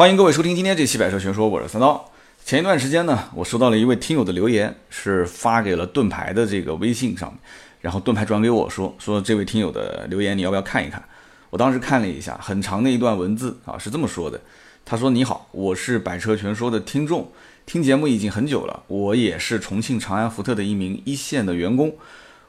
欢迎各位收听今天这期百车全说，我是三刀。前一段时间呢，我收到了一位听友的留言，是发给了盾牌的这个微信上面，然后盾牌转给我说，说这位听友的留言你要不要看一看？我当时看了一下，很长的一段文字啊，是这么说的。他说：“你好，我是百车全说的听众，听节目已经很久了，我也是重庆长安福特的一名一线的员工，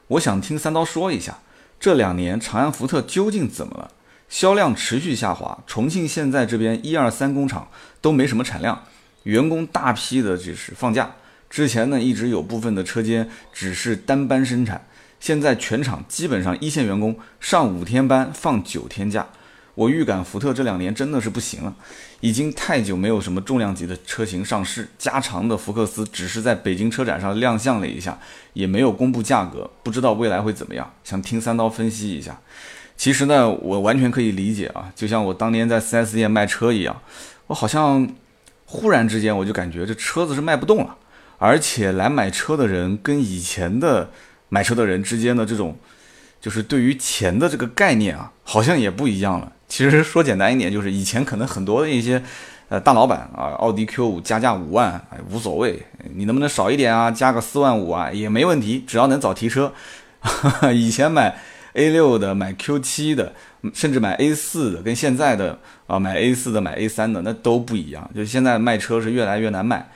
我想听三刀说一下，这两年长安福特究竟怎么了？”销量持续下滑，重庆现在这边一二三工厂都没什么产量，员工大批的就是放假。之前呢一直有部分的车间只是单班生产，现在全厂基本上一线员工上五天班放九天假。我预感福特这两年真的是不行了，已经太久没有什么重量级的车型上市，加长的福克斯只是在北京车展上亮相了一下，也没有公布价格，不知道未来会怎么样。想听三刀分析一下。其实呢，我完全可以理解啊，就像我当年在 4S 店卖车一样，我好像忽然之间我就感觉这车子是卖不动了，而且来买车的人跟以前的买车的人之间的这种，就是对于钱的这个概念啊，好像也不一样了。其实说简单一点，就是以前可能很多的一些呃大老板啊，奥迪 Q5 加价五万，哎无所谓，你能不能少一点啊，加个四万五啊也没问题，只要能早提车。以前买。A 六的买 Q 七的，甚至买 A 四的，跟现在的啊买 A 四的买 A 三的那都不一样。就现在卖车是越来越难卖，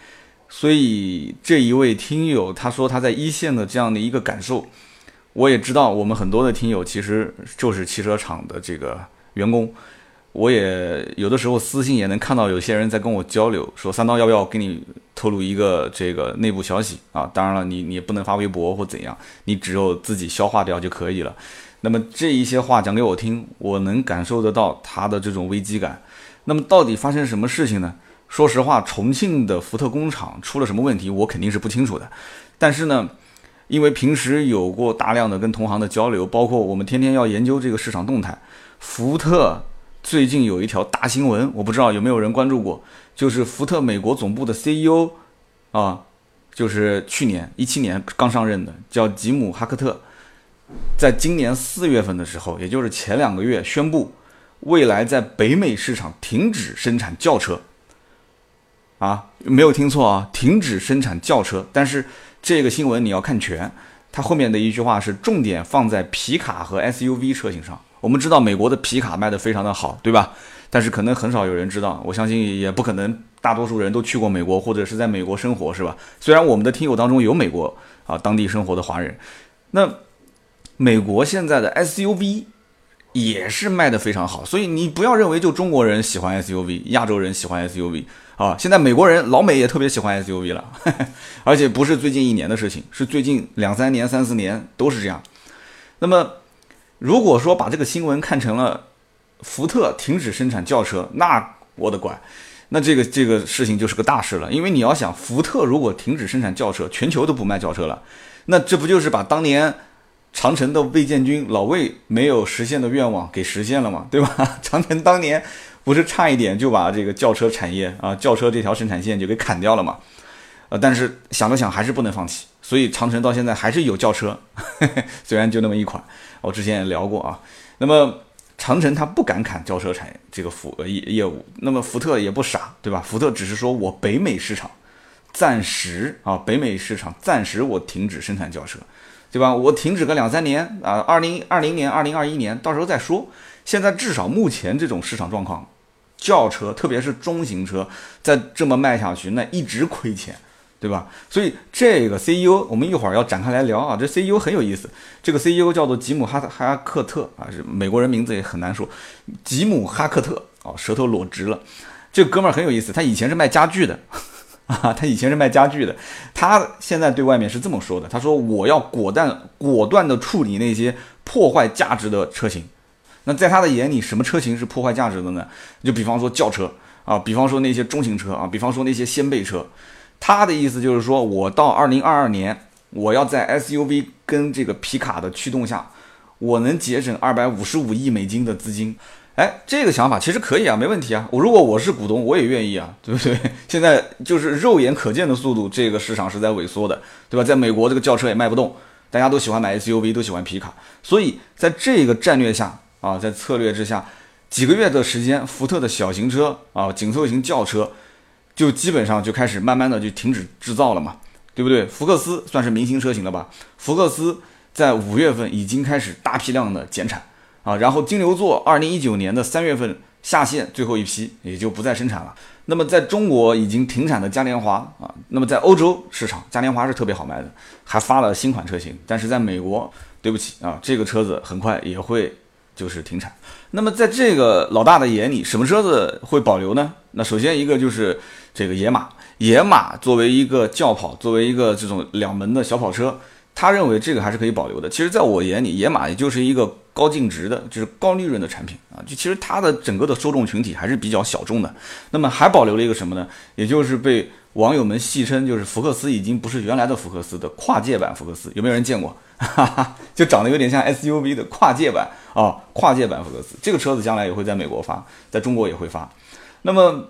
所以这一位听友他说他在一线的这样的一个感受，我也知道。我们很多的听友其实就是汽车厂的这个员工，我也有的时候私信也能看到有些人在跟我交流，说三刀要不要给你透露一个这个内部消息啊？当然了，你你不能发微博或怎样，你只有自己消化掉就可以了。那么这一些话讲给我听，我能感受得到他的这种危机感。那么到底发生什么事情呢？说实话，重庆的福特工厂出了什么问题，我肯定是不清楚的。但是呢，因为平时有过大量的跟同行的交流，包括我们天天要研究这个市场动态。福特最近有一条大新闻，我不知道有没有人关注过，就是福特美国总部的 CEO 啊，就是去年一七年刚上任的，叫吉姆哈克特。在今年四月份的时候，也就是前两个月，宣布未来在北美市场停止生产轿车。啊，没有听错啊，停止生产轿车。但是这个新闻你要看全，它后面的一句话是重点放在皮卡和 SUV 车型上。我们知道美国的皮卡卖的非常的好，对吧？但是可能很少有人知道，我相信也不可能大多数人都去过美国或者是在美国生活，是吧？虽然我们的听友当中有美国啊当地生活的华人，那。美国现在的 SUV 也是卖得非常好，所以你不要认为就中国人喜欢 SUV，亚洲人喜欢 SUV 啊。现在美国人老美也特别喜欢 SUV 了，而且不是最近一年的事情，是最近两三年、三四年都是这样。那么，如果说把这个新闻看成了福特停止生产轿车，那我的乖，那这个这个事情就是个大事了。因为你要想，福特如果停止生产轿车，全球都不卖轿车了，那这不就是把当年？长城的魏建军老魏没有实现的愿望给实现了嘛，对吧？长城当年不是差一点就把这个轿车产业啊，轿车这条生产线就给砍掉了嘛？呃，但是想了想还是不能放弃，所以长城到现在还是有轿车，虽然就那么一款。我之前也聊过啊。那么长城它不敢砍轿车产业这个服业业务，那么福特也不傻，对吧？福特只是说我北美市场暂时啊，北美市场暂时我停止生产轿车。对吧？我停止个两三年啊，二零二零年、二零二一年，到时候再说。现在至少目前这种市场状况，轿车特别是中型车，再这么卖下去，那一直亏钱，对吧？所以这个 CEO 我们一会儿要展开来聊啊。这 CEO 很有意思，这个 CEO 叫做吉姆哈哈克特啊，是美国人名字也很难说，吉姆哈克特啊，舌头裸直了。这哥们儿很有意思，他以前是卖家具的。啊，他以前是卖家具的，他现在对外面是这么说的：他说我要果断果断的处理那些破坏价值的车型。那在他的眼里，什么车型是破坏价值的呢？就比方说轿车啊，比方说那些中型车啊，比方说那些掀背车。他的意思就是说，我到二零二二年，我要在 SUV 跟这个皮卡的驱动下，我能节省二百五十五亿美金的资金。哎，这个想法其实可以啊，没问题啊。我如果我是股东，我也愿意啊，对不对？现在就是肉眼可见的速度，这个市场是在萎缩的，对吧？在美国，这个轿车也卖不动，大家都喜欢买 SUV，都喜欢皮卡，所以在这个战略下啊，在策略之下，几个月的时间，福特的小型车啊，紧凑型轿车，就基本上就开始慢慢的就停止制造了嘛，对不对？福克斯算是明星车型了吧？福克斯在五月份已经开始大批量的减产啊，然后金牛座二零一九年的三月份下线最后一批，也就不再生产了。那么在中国已经停产的嘉年华啊，那么在欧洲市场，嘉年华是特别好卖的，还发了新款车型。但是在美国，对不起啊，这个车子很快也会就是停产。那么在这个老大的眼里，什么车子会保留呢？那首先一个就是这个野马，野马作为一个轿跑，作为一个这种两门的小跑车。他认为这个还是可以保留的。其实，在我眼里，野马也就是一个高净值的，就是高利润的产品啊。就其实它的整个的受众群体还是比较小众的。那么还保留了一个什么呢？也就是被网友们戏称，就是福克斯已经不是原来的福克斯的跨界版福克斯。有没有人见过？哈哈，就长得有点像 SUV 的跨界版啊，跨界版福克斯。这个车子将来也会在美国发，在中国也会发。那么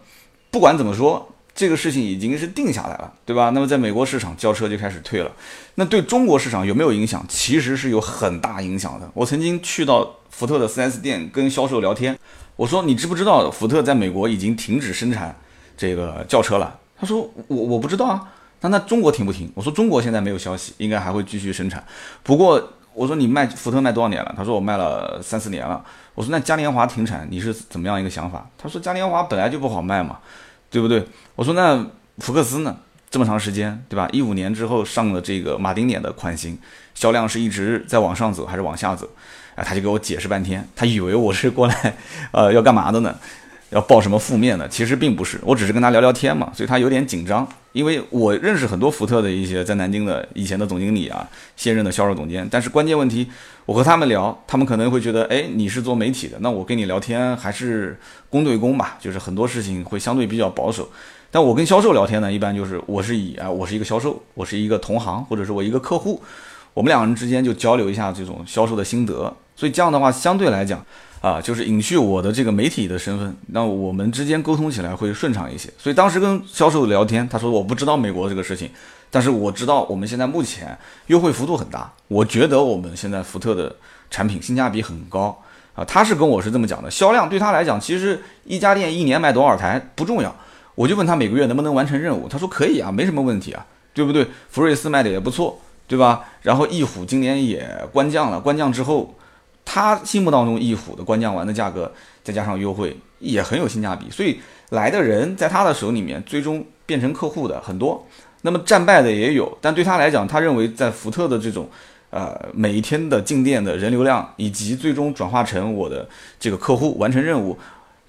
不管怎么说。这个事情已经是定下来了，对吧？那么在美国市场轿车就开始退了，那对中国市场有没有影响？其实是有很大影响的。我曾经去到福特的 4S 店跟销售聊天，我说你知不知道福特在美国已经停止生产这个轿车了？他说我我不知道啊。那那中国停不停？我说中国现在没有消息，应该还会继续生产。不过我说你卖福特卖多少年了？他说我卖了三四年了。我说那嘉年华停产你是怎么样一个想法？他说嘉年华本来就不好卖嘛。对不对？我说那福克斯呢？这么长时间，对吧？一五年之后上了这个马丁脸的款型，销量是一直在往上走还是往下走？哎，他就给我解释半天，他以为我是过来，呃，要干嘛的呢？要报什么负面的？其实并不是，我只是跟他聊聊天嘛，所以他有点紧张。因为我认识很多福特的一些在南京的以前的总经理啊，现任的销售总监。但是关键问题，我和他们聊，他们可能会觉得，哎，你是做媒体的，那我跟你聊天还是公对公吧，就是很多事情会相对比较保守。但我跟销售聊天呢，一般就是我是以啊，我是一个销售，我是一个同行，或者是我一个客户，我们两个人之间就交流一下这种销售的心得。所以这样的话，相对来讲。啊，就是隐去我的这个媒体的身份，那我们之间沟通起来会顺畅一些。所以当时跟销售聊天，他说我不知道美国这个事情，但是我知道我们现在目前优惠幅度很大，我觉得我们现在福特的产品性价比很高啊。他是跟我是这么讲的，销量对他来讲，其实一家店一年卖多少台不重要。我就问他每个月能不能完成任务，他说可以啊，没什么问题啊，对不对？福睿斯卖的也不错，对吧？然后翼虎今年也官降了，官降之后。他心目当中，翼虎的官降完的价格，再加上优惠，也很有性价比。所以来的人在他的手里面，最终变成客户的很多。那么战败的也有，但对他来讲，他认为在福特的这种，呃，每一天的进店的人流量，以及最终转化成我的这个客户完成任务。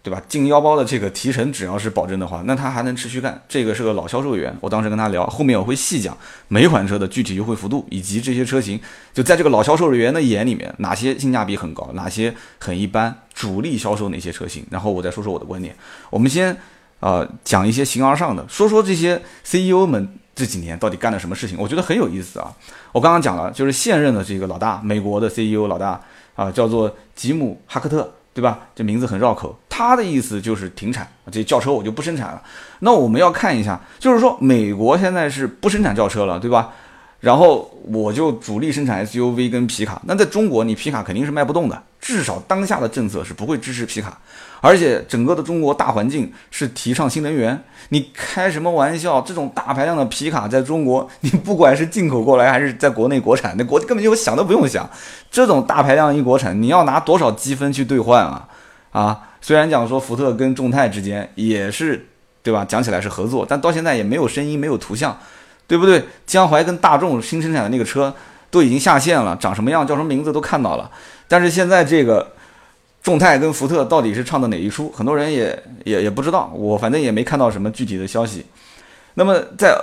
对吧？进腰包的这个提成只要是保证的话，那他还能持续干。这个是个老销售员，我当时跟他聊，后面我会细讲每款车的具体优惠幅度，以及这些车型就在这个老销售人员的眼里面，哪些性价比很高，哪些很一般，主力销售哪些车型。然后我再说说我的观点。我们先呃讲一些形而上的，说说这些 CEO 们这几年到底干了什么事情，我觉得很有意思啊。我刚刚讲了，就是现任的这个老大，美国的 CEO 老大啊，叫做吉姆哈克特。对吧？这名字很绕口。他的意思就是停产，这轿车我就不生产了。那我们要看一下，就是说美国现在是不生产轿车了，对吧？然后我就主力生产 SUV 跟皮卡。那在中国，你皮卡肯定是卖不动的，至少当下的政策是不会支持皮卡。而且整个的中国大环境是提倡新能源，你开什么玩笑？这种大排量的皮卡在中国，你不管是进口过来还是在国内国产，那国根本就想都不用想。这种大排量一国产，你要拿多少积分去兑换啊？啊，虽然讲说福特跟众泰之间也是，对吧？讲起来是合作，但到现在也没有声音，没有图像，对不对？江淮跟大众新生产的那个车都已经下线了，长什么样、叫什么名字都看到了，但是现在这个。众泰跟福特到底是唱的哪一出？很多人也也也不知道，我反正也没看到什么具体的消息。那么在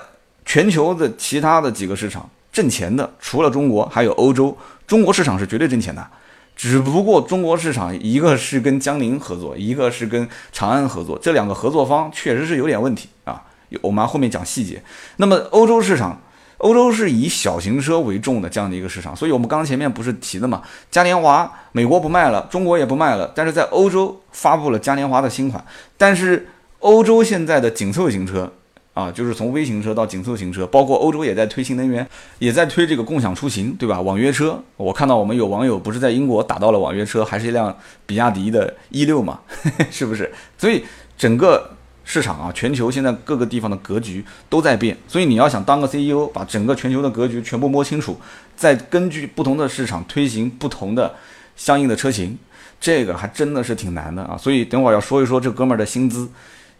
全球的其他的几个市场挣钱的，除了中国，还有欧洲。中国市场是绝对挣钱的，只不过中国市场一个是跟江铃合作，一个是跟长安合作，这两个合作方确实是有点问题啊。我们后面讲细节。那么欧洲市场。欧洲是以小型车为重的这样的一个市场，所以我们刚刚前面不是提的嘛？嘉年华美国不卖了，中国也不卖了，但是在欧洲发布了嘉年华的新款。但是欧洲现在的紧凑型车啊，就是从微型车到紧凑型车，包括欧洲也在推新能源，也在推这个共享出行，对吧？网约车，我看到我们有网友不是在英国打到了网约车，还是一辆比亚迪的 E 六嘛，是不是？所以整个市场啊，全球现在各个地方的格局都在变，所以你要想当个 CEO，把整个全球的格局全部摸清楚，再根据不同的市场推行不同的相应的车型，这个还真的是挺难的啊。所以等会儿要说一说这哥们儿的薪资。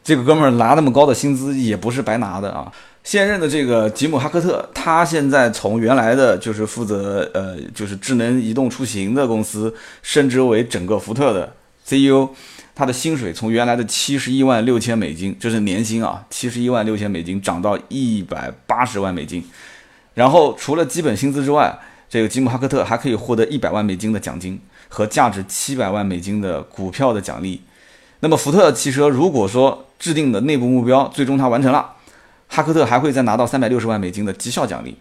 这个哥们儿拿那么高的薪资也不是白拿的啊！现任的这个吉姆·哈克特，他现在从原来的就是负责呃就是智能移动出行的公司，升职为整个福特的 CEO，他的薪水从原来的七十一万六千美金，就是年薪啊，七十一万六千美金涨到一百八十万美金。然后除了基本薪资之外，这个吉姆·哈克特还可以获得一百万美金的奖金和价值七百万美金的股票的奖励。那么福特汽车如果说制定的内部目标最终他完成了，哈克特还会再拿到三百六十万美金的绩效奖励。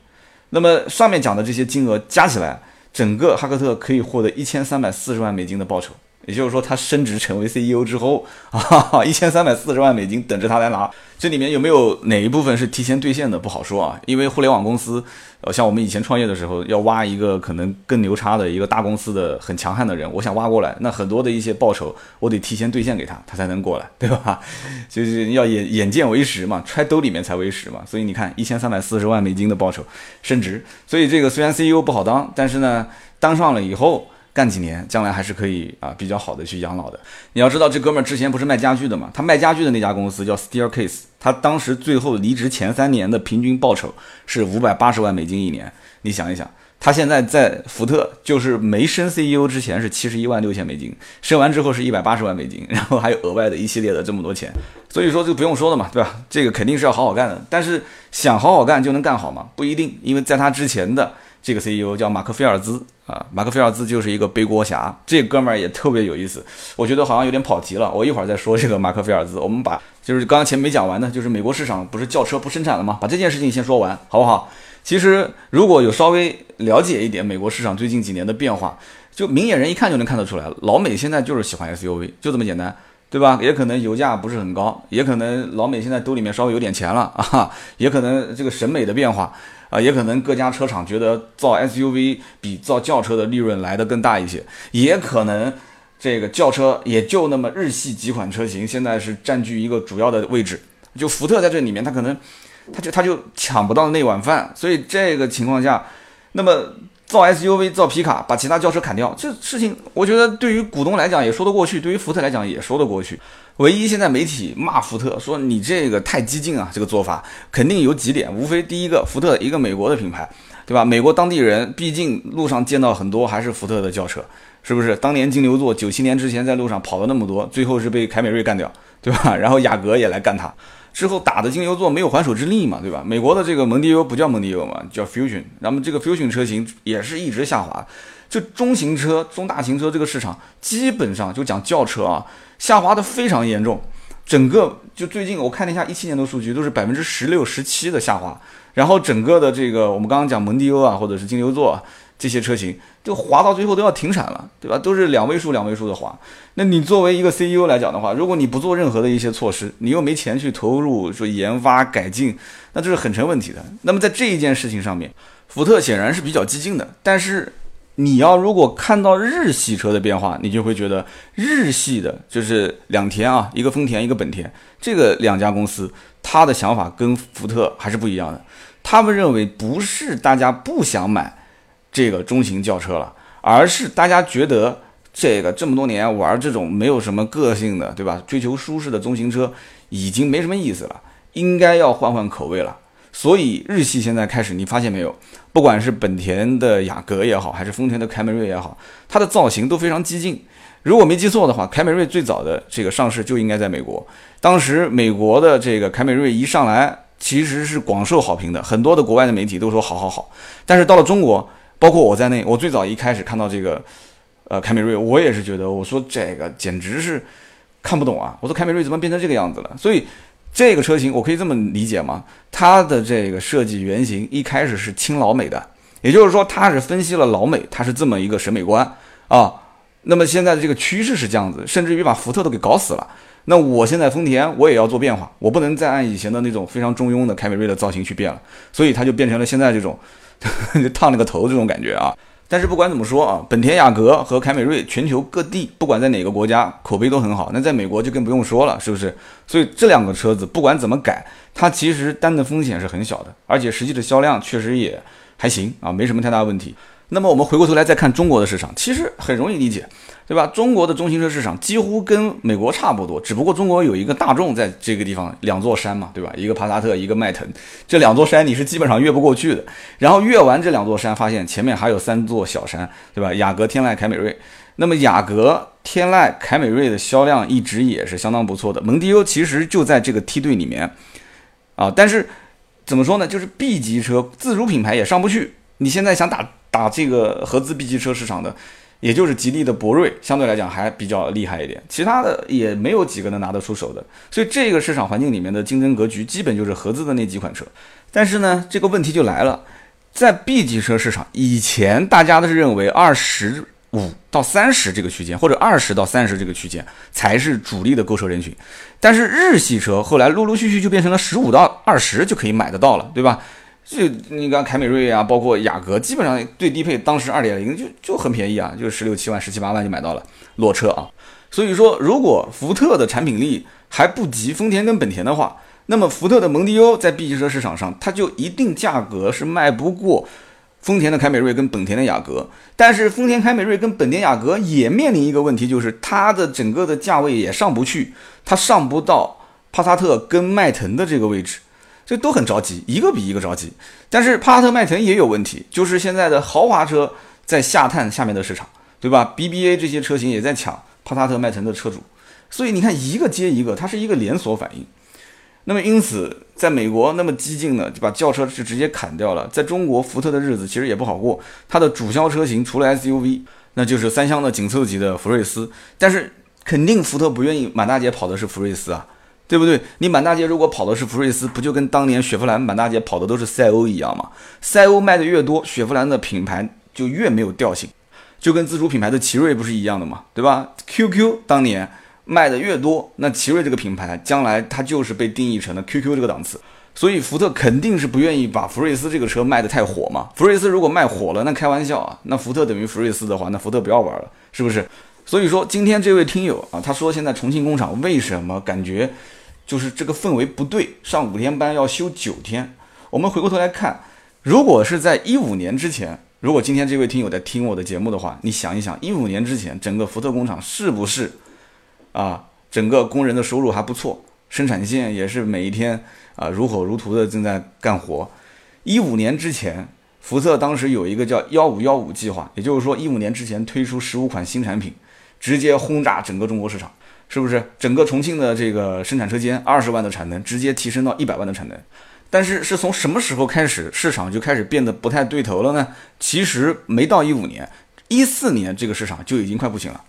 那么上面讲的这些金额加起来，整个哈克特可以获得一千三百四十万美金的报酬。也就是说，他升职成为 CEO 之后啊，一千三百四十万美金等着他来拿。这里面有没有哪一部分是提前兑现的，不好说啊。因为互联网公司，呃，像我们以前创业的时候，要挖一个可能更牛叉的一个大公司的很强悍的人，我想挖过来，那很多的一些报酬，我得提前兑现给他，他才能过来，对吧？就是要眼眼见为实嘛，揣兜里面才为实嘛。所以你看，一千三百四十万美金的报酬，升职。所以这个虽然 CEO 不好当，但是呢，当上了以后。干几年，将来还是可以啊，比较好的去养老的。你要知道，这哥们儿之前不是卖家具的嘛？他卖家具的那家公司叫 Staircase，他当时最后离职前三年的平均报酬是五百八十万美金一年。你想一想，他现在在福特，就是没升 CEO 之前是七十一万六千美金，升完之后是一百八十万美金，然后还有额外的一系列的这么多钱。所以说就不用说了嘛，对吧？这个肯定是要好好干的。但是想好好干就能干好吗？不一定，因为在他之前的。这个 CEO 叫马克菲尔兹啊，马克菲尔兹就是一个背锅侠。这哥们儿也特别有意思，我觉得好像有点跑题了。我一会儿再说这个马克菲尔兹。我们把就是刚刚前面没讲完的，就是美国市场不是轿车不生产了吗？把这件事情先说完，好不好？其实如果有稍微了解一点美国市场最近几年的变化，就明眼人一看就能看得出来，老美现在就是喜欢 SUV，就这么简单，对吧？也可能油价不是很高，也可能老美现在兜里面稍微有点钱了啊，也可能这个审美的变化。啊，也可能各家车厂觉得造 SUV 比造轿车的利润来的更大一些，也可能这个轿车也就那么日系几款车型现在是占据一个主要的位置，就福特在这里面，它可能它就它就抢不到那碗饭，所以这个情况下，那么造 SUV 造皮卡把其他轿车砍掉，这事情我觉得对于股东来讲也说得过去，对于福特来讲也说得过去。唯一现在媒体骂福特说你这个太激进啊，这个做法肯定有几点，无非第一个，福特一个美国的品牌，对吧？美国当地人毕竟路上见到很多还是福特的轿车，是不是？当年金牛座九七年之前在路上跑了那么多，最后是被凯美瑞干掉，对吧？然后雅阁也来干他，之后打的金牛座没有还手之力嘛，对吧？美国的这个蒙迪欧不叫蒙迪欧嘛，叫 Fusion，那么这个 Fusion 车型也是一直下滑，就中型车、中大型车这个市场基本上就讲轿车啊。下滑的非常严重，整个就最近我看了一下一七年的数据，都是百分之十六、十七的下滑。然后整个的这个我们刚刚讲蒙迪欧啊，或者是金牛座啊这些车型，就滑到最后都要停产了，对吧？都是两位数、两位数的滑。那你作为一个 CEO 来讲的话，如果你不做任何的一些措施，你又没钱去投入说研发改进，那这是很成问题的。那么在这一件事情上面，福特显然是比较激进的，但是。你要如果看到日系车的变化，你就会觉得日系的就是两田啊，一个丰田，一个本田，这个两家公司，他的想法跟福特还是不一样的。他们认为不是大家不想买这个中型轿车了，而是大家觉得这个这么多年玩这种没有什么个性的，对吧？追求舒适的中型车已经没什么意思了，应该要换换口味了。所以日系现在开始，你发现没有？不管是本田的雅阁也好，还是丰田的凯美瑞也好，它的造型都非常激进。如果没记错的话，凯美瑞最早的这个上市就应该在美国。当时美国的这个凯美瑞一上来，其实是广受好评的，很多的国外的媒体都说好好好。但是到了中国，包括我在内，我最早一开始看到这个，呃，凯美瑞，我也是觉得，我说这个简直是看不懂啊！我说凯美瑞怎么变成这个样子了？所以。这个车型我可以这么理解吗？它的这个设计原型一开始是亲老美的，也就是说它是分析了老美，它是这么一个审美观啊。那么现在的这个趋势是这样子，甚至于把福特都给搞死了。那么现在的这个趋势是这样子，甚至于把福特都给搞死了。那我现在丰田我也要做变化，我不能再按以前的那种非常中庸的凯美瑞的造型去变了，所以它就变成了现在这种 烫了个头这种感觉啊。但是不管怎么说啊，本田雅阁和凯美瑞全球各地不管在哪个国家口碑都很好，那在美国就更不用说了，是不是？所以这两个车子不管怎么改，它其实担的风险是很小的，而且实际的销量确实也还行啊，没什么太大问题。那么我们回过头来再看中国的市场，其实很容易理解。对吧？中国的中型车市场几乎跟美国差不多，只不过中国有一个大众在这个地方两座山嘛，对吧？一个帕萨特，一个迈腾，这两座山你是基本上越不过去的。然后越完这两座山，发现前面还有三座小山，对吧？雅阁、天籁、凯美瑞。那么雅阁、天籁、凯美瑞的销量一直也是相当不错的。蒙迪欧其实就在这个梯队里面啊，但是怎么说呢？就是 B 级车自主品牌也上不去。你现在想打打这个合资 B 级车市场的？也就是吉利的博瑞相对来讲还比较厉害一点，其他的也没有几个能拿得出手的，所以这个市场环境里面的竞争格局基本就是合资的那几款车。但是呢，这个问题就来了，在 B 级车市场，以前大家都是认为二十五到三十这个区间，或者二十到三十这个区间才是主力的购车人群，但是日系车后来陆陆续续就变成了十五到二十就可以买得到了，对吧？就你看凯美瑞啊，包括雅阁，基本上最低配当时二点零就就很便宜啊，就十六七万、十七八万就买到了裸车啊。所以说，如果福特的产品力还不及丰田跟本田的话，那么福特的蒙迪欧在 B 级车市场上，它就一定价格是卖不过丰田的凯美瑞跟本田的雅阁。但是丰田凯美瑞跟本田雅阁也面临一个问题，就是它的整个的价位也上不去，它上不到帕萨特跟迈腾的这个位置。都很着急，一个比一个着急。但是帕萨特、迈腾也有问题，就是现在的豪华车在下探下面的市场，对吧？BBA 这些车型也在抢帕萨特、迈腾的车主，所以你看一个接一个，它是一个连锁反应。那么因此，在美国那么激进的就把轿车是直接砍掉了。在中国，福特的日子其实也不好过，它的主销车型除了 SUV，那就是三厢的紧凑级的福睿斯。但是肯定福特不愿意满大街跑的是福睿斯啊。对不对？你满大街如果跑的是福睿斯，不就跟当年雪佛兰满大街跑的都是赛欧一样吗？赛欧卖的越多，雪佛兰的品牌就越没有调性，就跟自主品牌的奇瑞不是一样的吗？对吧？QQ 当年卖的越多，那奇瑞这个品牌将来它就是被定义成了 QQ 这个档次，所以福特肯定是不愿意把福睿斯这个车卖的太火嘛。福睿斯如果卖火了，那开玩笑啊，那福特等于福睿斯的话，那福特不要玩了，是不是？所以说今天这位听友啊，他说现在重庆工厂为什么感觉？就是这个氛围不对，上五天班要休九天。我们回过头来看，如果是在一五年之前，如果今天这位听友在听我的节目的话，你想一想，一五年之前整个福特工厂是不是啊？整个工人的收入还不错，生产线也是每一天啊如火如荼的正在干活。一五年之前，福特当时有一个叫幺五幺五计划，也就是说一五年之前推出十五款新产品，直接轰炸整个中国市场。是不是整个重庆的这个生产车间二十万的产能直接提升到一百万的产能？但是是从什么时候开始市场就开始变得不太对头了呢？其实没到一五年，一四年这个市场就已经快不行了。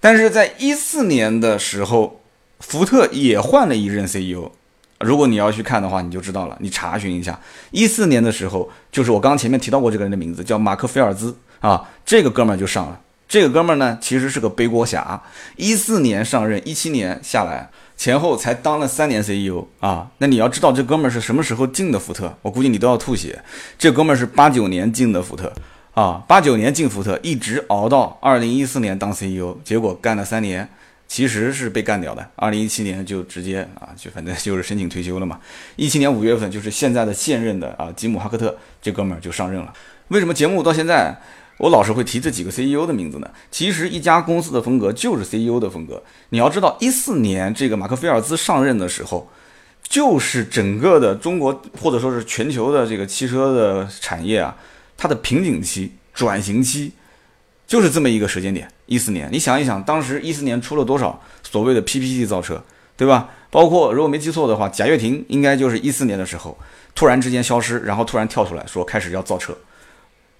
但是在一四年的时候，福特也换了一任 CEO。如果你要去看的话，你就知道了。你查询一下，一四年的时候，就是我刚前面提到过这个人的名字，叫马克菲尔兹啊，这个哥们儿就上了。这个哥们儿呢，其实是个背锅侠。一四年上任，一七年下来，前后才当了三年 CEO 啊。那你要知道，这哥们儿是什么时候进的福特？我估计你都要吐血。这哥们儿是八九年进的福特啊，八九年进福特，一直熬到二零一四年当 CEO，结果干了三年，其实是被干掉的。二零一七年就直接啊，就反正就是申请退休了嘛。一七年五月份，就是现在的现任的啊吉姆哈克特这哥们儿就上任了。为什么节目到现在？我老是会提这几个 CEO 的名字呢。其实一家公司的风格就是 CEO 的风格。你要知道，一四年这个马克菲尔兹上任的时候，就是整个的中国或者说是全球的这个汽车的产业啊，它的瓶颈期、转型期，就是这么一个时间点。一四年，你想一想，当时一四年出了多少所谓的 PPT 造车，对吧？包括如果没记错的话，贾跃亭应该就是一四年的时候突然之间消失，然后突然跳出来说开始要造车，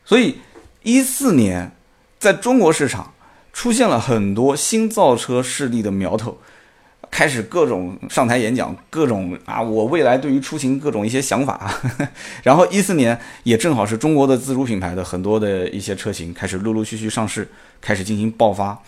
所以。一四年，在中国市场出现了很多新造车势力的苗头，开始各种上台演讲，各种啊，我未来对于出行各种一些想法。然后一四年也正好是中国的自主品牌的很多的一些车型开始陆陆续续上市，开始进行爆发。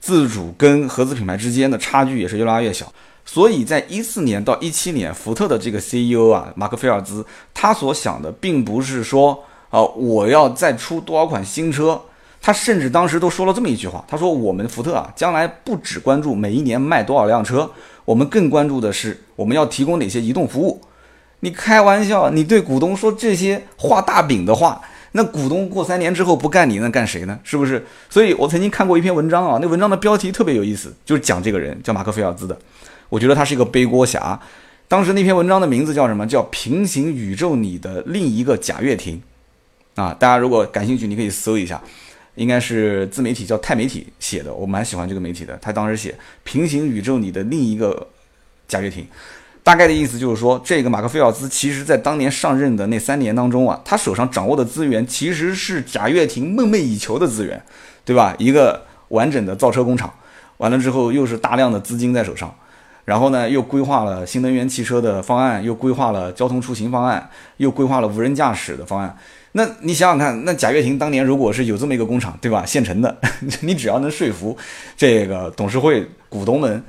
自主跟合资品牌之间的差距也是越拉越小。所以在一四年到一七年，福特的这个 CEO 啊，马克菲尔兹，他所想的并不是说啊，我要再出多少款新车。他甚至当时都说了这么一句话，他说：“我们福特啊，将来不只关注每一年卖多少辆车，我们更关注的是我们要提供哪些移动服务。”你开玩笑，你对股东说这些画大饼的话，那股东过三年之后不干你，那干谁呢？是不是？所以我曾经看过一篇文章啊，那文章的标题特别有意思，就是讲这个人叫马克菲尔兹的。我觉得他是一个背锅侠。当时那篇文章的名字叫什么？叫《平行宇宙里的另一个贾跃亭》啊！大家如果感兴趣，你可以搜一下，应该是自媒体叫钛媒体写的，我蛮喜欢这个媒体的。他当时写《平行宇宙里的另一个贾跃亭》，大概的意思就是说，这个马克菲尔兹其实在当年上任的那三年当中啊，他手上掌握的资源其实是贾跃亭梦寐以求的资源，对吧？一个完整的造车工厂，完了之后又是大量的资金在手上。然后呢，又规划了新能源汽车的方案，又规划了交通出行方案，又规划了无人驾驶的方案。那你想想看，那贾跃亭当年如果是有这么一个工厂，对吧？现成的，你只要能说服这个董事会股东们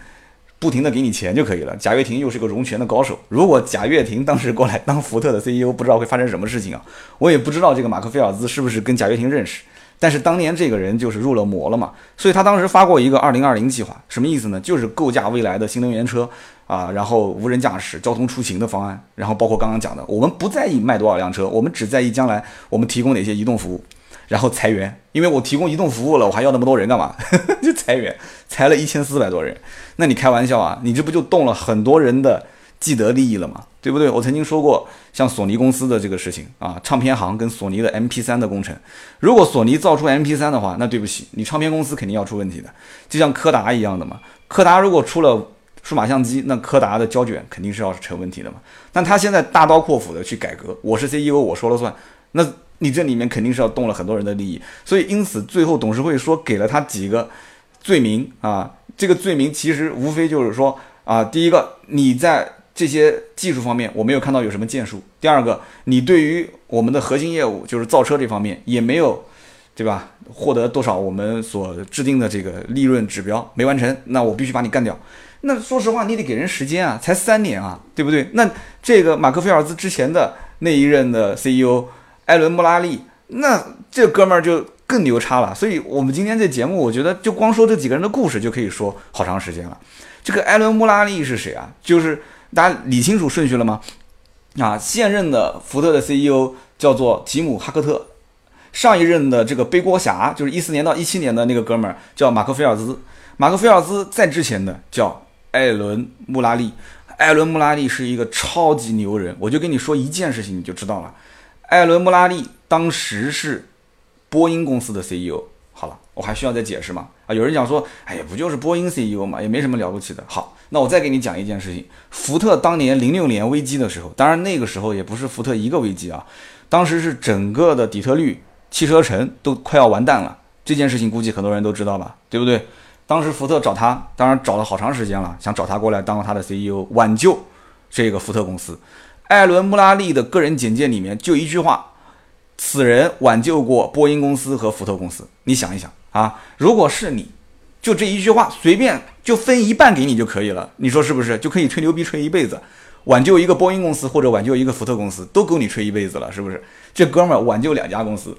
不停的给你钱就可以了。贾跃亭又是个融权的高手。如果贾跃亭当时过来当福特的 CEO，不知道会发生什么事情啊？我也不知道这个马克菲尔兹是不是跟贾跃亭认识。但是当年这个人就是入了魔了嘛，所以他当时发过一个二零二零计划，什么意思呢？就是构架未来的新能源车啊，然后无人驾驶、交通出行的方案，然后包括刚刚讲的，我们不在意卖多少辆车，我们只在意将来我们提供哪些移动服务，然后裁员，因为我提供移动服务了，我还要那么多人干嘛？就裁员，裁了一千四百多人，那你开玩笑啊？你这不就动了很多人的？既得利益了嘛，对不对？我曾经说过，像索尼公司的这个事情啊，唱片行跟索尼的 MP3 的工程，如果索尼造出 MP3 的话，那对不起，你唱片公司肯定要出问题的，就像柯达一样的嘛。柯达如果出了数码相机，那柯达的胶卷肯定是要成问题的嘛。但他现在大刀阔斧的去改革，我是 CEO，我说了算，那你这里面肯定是要动了很多人的利益，所以因此最后董事会说给了他几个罪名啊，这个罪名其实无非就是说啊，第一个你在这些技术方面我没有看到有什么建树。第二个，你对于我们的核心业务，就是造车这方面也没有，对吧？获得多少我们所制定的这个利润指标没完成，那我必须把你干掉。那说实话，你得给人时间啊，才三年啊，对不对？那这个马克菲尔兹之前的那一任的 CEO 艾伦穆拉利，那这哥们儿就更牛叉了。所以我们今天这节目，我觉得就光说这几个人的故事就可以说好长时间了。这个艾伦穆拉利是谁啊？就是。大家理清楚顺序了吗？啊，现任的福特的 CEO 叫做吉姆·哈克特，上一任的这个背锅侠就是一四年到一七年的那个哥们儿叫马克·菲尔兹，马克·菲尔兹在之前的叫艾伦·穆拉利，艾伦·穆拉利是一个超级牛人，我就跟你说一件事情你就知道了，艾伦·穆拉利当时是波音公司的 CEO。我还需要再解释吗？啊，有人讲说，哎呀，不就是波音 CEO 嘛，也没什么了不起的。好，那我再给你讲一件事情。福特当年零六年危机的时候，当然那个时候也不是福特一个危机啊，当时是整个的底特律汽车城都快要完蛋了。这件事情估计很多人都知道吧，对不对？当时福特找他，当然找了好长时间了，想找他过来当他的 CEO，挽救这个福特公司。艾伦·穆拉利的个人简介里面就一句话。此人挽救过波音公司和福特公司，你想一想啊，如果是你，就这一句话，随便就分一半给你就可以了，你说是不是？就可以吹牛逼吹一辈子，挽救一个波音公司或者挽救一个福特公司，都够你吹一辈子了，是不是？这哥们儿挽救两家公司，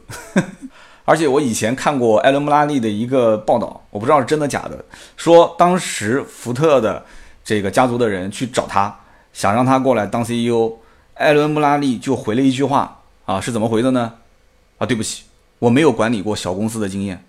而且我以前看过艾伦·穆拉利的一个报道，我不知道是真的假的，说当时福特的这个家族的人去找他，想让他过来当 CEO，艾伦·穆拉利就回了一句话。啊，是怎么回的呢？啊，对不起，我没有管理过小公司的经验。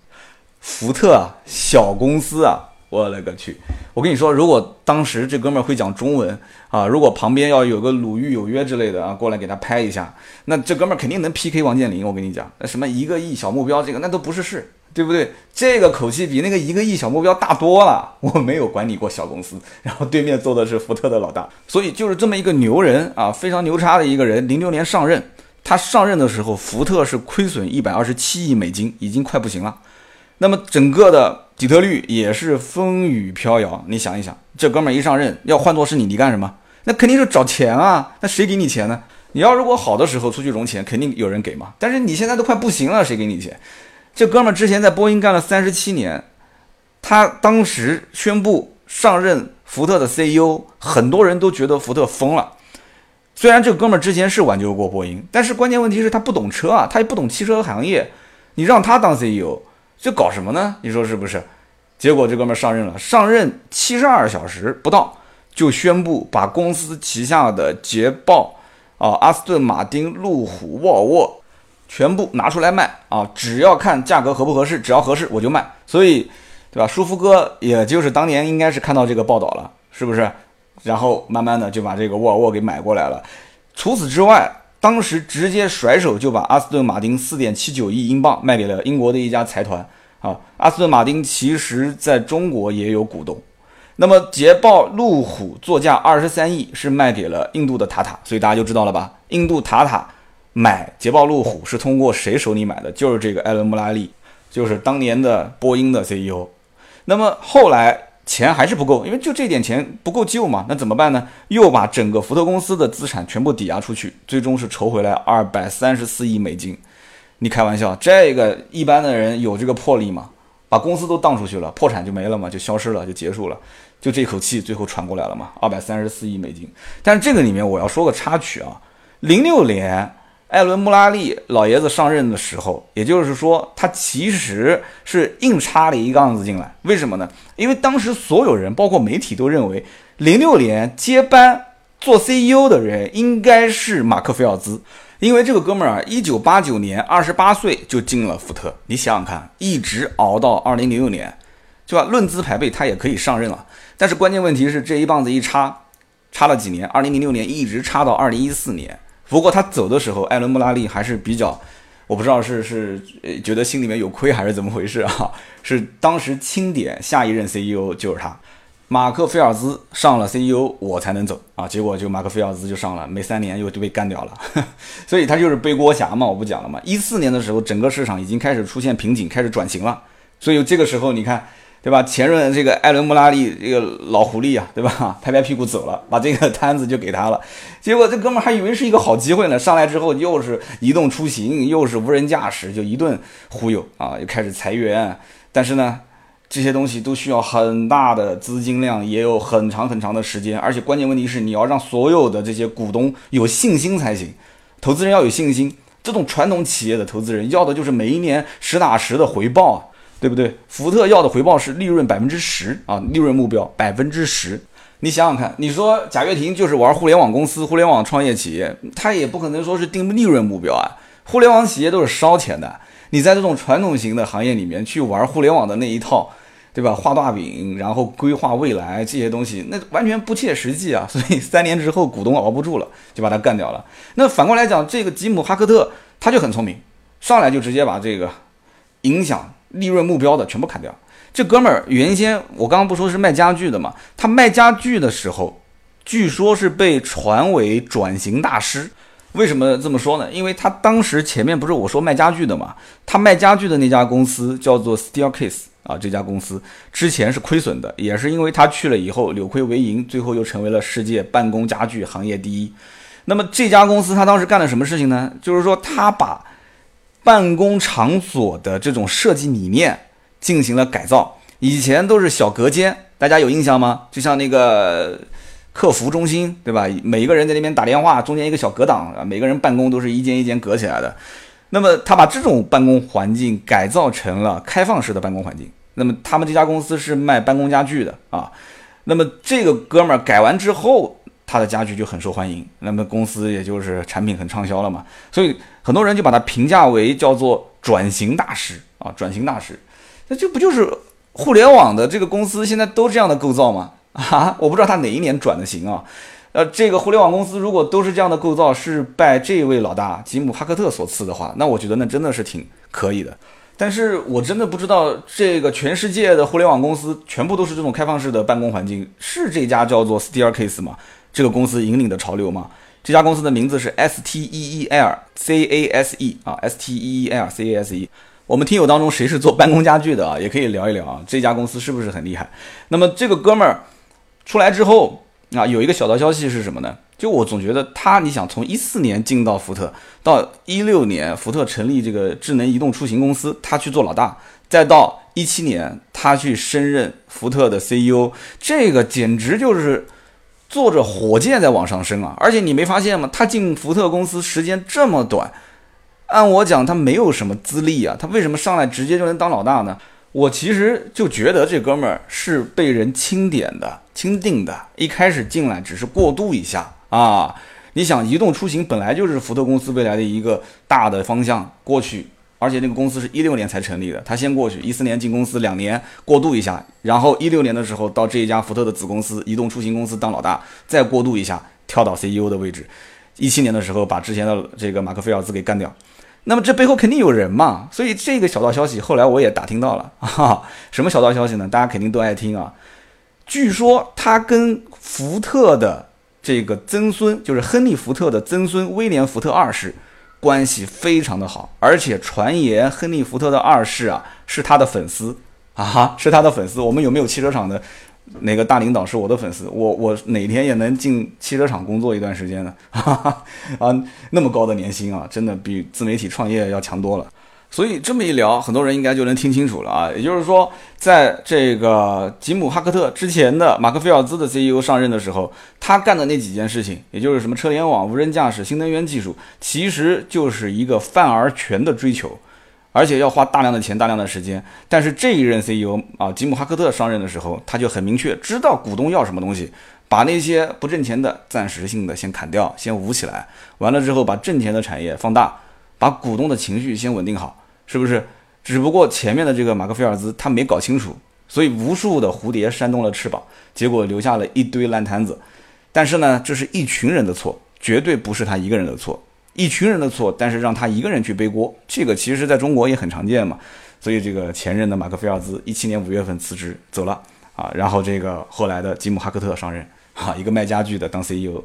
福特啊，小公司啊，我勒个去！我跟你说，如果当时这哥们儿会讲中文啊，如果旁边要有个鲁豫有约之类的啊，过来给他拍一下，那这哥们儿肯定能 PK 王健林。我跟你讲，那什么一个亿小目标，这个那都不是事，对不对？这个口气比那个一个亿小目标大多了。我没有管理过小公司，然后对面坐的是福特的老大，所以就是这么一个牛人啊，非常牛叉的一个人。零六年上任。他上任的时候，福特是亏损一百二十七亿美金，已经快不行了。那么整个的底特律也是风雨飘摇。你想一想，这哥们儿一上任，要换做是你，你干什么？那肯定是找钱啊。那谁给你钱呢？你要如果好的时候出去融钱，肯定有人给嘛。但是你现在都快不行了，谁给你钱？这哥们儿之前在波音干了三十七年。他当时宣布上任福特的 CEO，很多人都觉得福特疯了。虽然这哥们儿之前是挽救过波音，但是关键问题是他不懂车啊，他也不懂汽车行业，你让他当 CEO，这搞什么呢？你说是不是？结果这哥们上任了，上任七十二小时不到，就宣布把公司旗下的捷豹、啊阿斯顿马丁、路虎、沃尔沃全部拿出来卖啊，只要看价格合不合适，只要合适我就卖。所以，对吧？舒夫哥也就是当年应该是看到这个报道了，是不是？然后慢慢的就把这个沃尔沃给买过来了。除此之外，当时直接甩手就把阿斯顿马丁四点七九亿英镑卖给了英国的一家财团啊。阿斯顿马丁其实在中国也有股东。那么捷豹、路虎作价二十三亿是卖给了印度的塔塔，所以大家就知道了吧？印度塔塔买捷豹、路虎是通过谁手里买的？就是这个艾伦·穆拉利，就是当年的波音的 CEO。那么后来。钱还是不够，因为就这点钱不够救嘛，那怎么办呢？又把整个福特公司的资产全部抵押出去，最终是筹回来二百三十四亿美金。你开玩笑，这个一般的人有这个魄力吗？把公司都荡出去了，破产就没了嘛，就消失了，就结束了，就这口气最后喘过来了嘛，二百三十四亿美金。但是这个里面我要说个插曲啊，零六年。艾伦·穆拉利老爷子上任的时候，也就是说，他其实是硬插了一杠子进来。为什么呢？因为当时所有人，包括媒体，都认为零六年接班做 CEO 的人应该是马克·菲尔兹，因为这个哥们儿啊，一九八九年二十八岁就进了福特。你想想看，一直熬到二零零六年，对吧？论资排辈，他也可以上任了。但是关键问题是，这一棒子一插，插了几年？二零零六年一直插到二零一四年。不过他走的时候，艾伦·穆拉利还是比较，我不知道是是觉得心里面有亏还是怎么回事啊？是当时清点下一任 CEO 就是他，马克·菲尔兹上了 CEO 我才能走啊，结果就马克·菲尔兹就上了，没三年又就被干掉了，所以他就是背锅侠嘛，我不讲了嘛。一四年的时候，整个市场已经开始出现瓶颈，开始转型了，所以这个时候你看。对吧？前任这个艾伦·穆拉利这个老狐狸啊，对吧？拍拍屁股走了，把这个摊子就给他了。结果这哥们还以为是一个好机会呢，上来之后又是移动出行，又是无人驾驶，就一顿忽悠啊，又开始裁员。但是呢，这些东西都需要很大的资金量，也有很长很长的时间。而且关键问题是，你要让所有的这些股东有信心才行，投资人要有信心。这种传统企业的投资人要的就是每一年实打实的回报啊。对不对？福特要的回报是利润百分之十啊，利润目标百分之十。你想想看，你说贾跃亭就是玩互联网公司、互联网创业企业，他也不可能说是定利润目标啊。互联网企业都是烧钱的，你在这种传统型的行业里面去玩互联网的那一套，对吧？画大饼，然后规划未来这些东西，那完全不切实际啊。所以三年之后，股东熬不住了，就把他干掉了。那反过来讲，这个吉姆·哈克特他就很聪明，上来就直接把这个影响。利润目标的全部砍掉。这哥们儿原先我刚刚不说是卖家具的嘛？他卖家具的时候，据说是被传为转型大师。为什么这么说呢？因为他当时前面不是我说卖家具的嘛？他卖家具的那家公司叫做 Steelcase 啊，这家公司之前是亏损的，也是因为他去了以后扭亏为盈，最后又成为了世界办公家具行业第一。那么这家公司他当时干了什么事情呢？就是说他把办公场所的这种设计理念进行了改造，以前都是小隔间，大家有印象吗？就像那个客服中心，对吧？每一个人在那边打电话，中间一个小隔挡啊，每个人办公都是一间一间隔起来的。那么他把这种办公环境改造成了开放式的办公环境。那么他们这家公司是卖办公家具的啊。那么这个哥们儿改完之后。他的家具就很受欢迎，那么公司也就是产品很畅销了嘛，所以很多人就把它评价为叫做转型大师啊，转型大师，那这不就是互联网的这个公司现在都这样的构造吗？啊，我不知道他哪一年转的型啊，呃，这个互联网公司如果都是这样的构造，是拜这位老大吉姆·哈克特所赐的话，那我觉得那真的是挺可以的。但是我真的不知道这个全世界的互联网公司全部都是这种开放式的办公环境，是这家叫做 Steelcase 吗？这个公司引领的潮流嘛？这家公司的名字是 S T E E L C A S E 啊，S T E E L C A S E。我们听友当中谁是做办公家具的啊？也可以聊一聊啊，这家公司是不是很厉害？那么这个哥们儿出来之后啊，有一个小道消息是什么呢？就我总觉得他，你想从一四年进到福特，到一六年福特成立这个智能移动出行公司，他去做老大，再到一七年他去升任福特的 CEO，这个简直就是坐着火箭在往上升啊！而且你没发现吗？他进福特公司时间这么短，按我讲他没有什么资历啊，他为什么上来直接就能当老大呢？我其实就觉得这哥们儿是被人钦点的、钦定的，一开始进来只是过渡一下啊。你想，移动出行本来就是福特公司未来的一个大的方向，过去，而且那个公司是一六年才成立的，他先过去，一四年进公司，两年过渡一下，然后一六年的时候到这一家福特的子公司移动出行公司当老大，再过渡一下，跳到 CEO 的位置，一七年的时候把之前的这个马克菲尔兹给干掉。那么这背后肯定有人嘛，所以这个小道消息后来我也打听到了啊，什么小道消息呢？大家肯定都爱听啊。据说他跟福特的这个曾孙，就是亨利·福特的曾孙威廉·福特二世关系非常的好，而且传言亨利·福特的二世啊是他的粉丝啊，是他的粉丝。我们有没有汽车厂的？哪个大领导是我的粉丝？我我哪天也能进汽车厂工作一段时间呢？哈 哈啊，那么高的年薪啊，真的比自媒体创业要强多了。所以这么一聊，很多人应该就能听清楚了啊。也就是说，在这个吉姆·哈克特之前的马克·菲尔兹的 CEO 上任的时候，他干的那几件事情，也就是什么车联网、无人驾驶、新能源技术，其实就是一个泛而全的追求。而且要花大量的钱、大量的时间，但是这一任 CEO 啊，吉姆·哈克特上任的时候，他就很明确知道股东要什么东西，把那些不挣钱的、暂时性的先砍掉，先捂起来，完了之后把挣钱的产业放大，把股东的情绪先稳定好，是不是？只不过前面的这个马克菲尔兹他没搞清楚，所以无数的蝴蝶扇动了翅膀，结果留下了一堆烂摊子。但是呢，这是一群人的错，绝对不是他一个人的错。一群人的错，但是让他一个人去背锅，这个其实在中国也很常见嘛。所以这个前任的马克菲尔兹一七年五月份辞职走了啊，然后这个后来的吉姆哈克特上任啊，一个卖家具的当 CEO。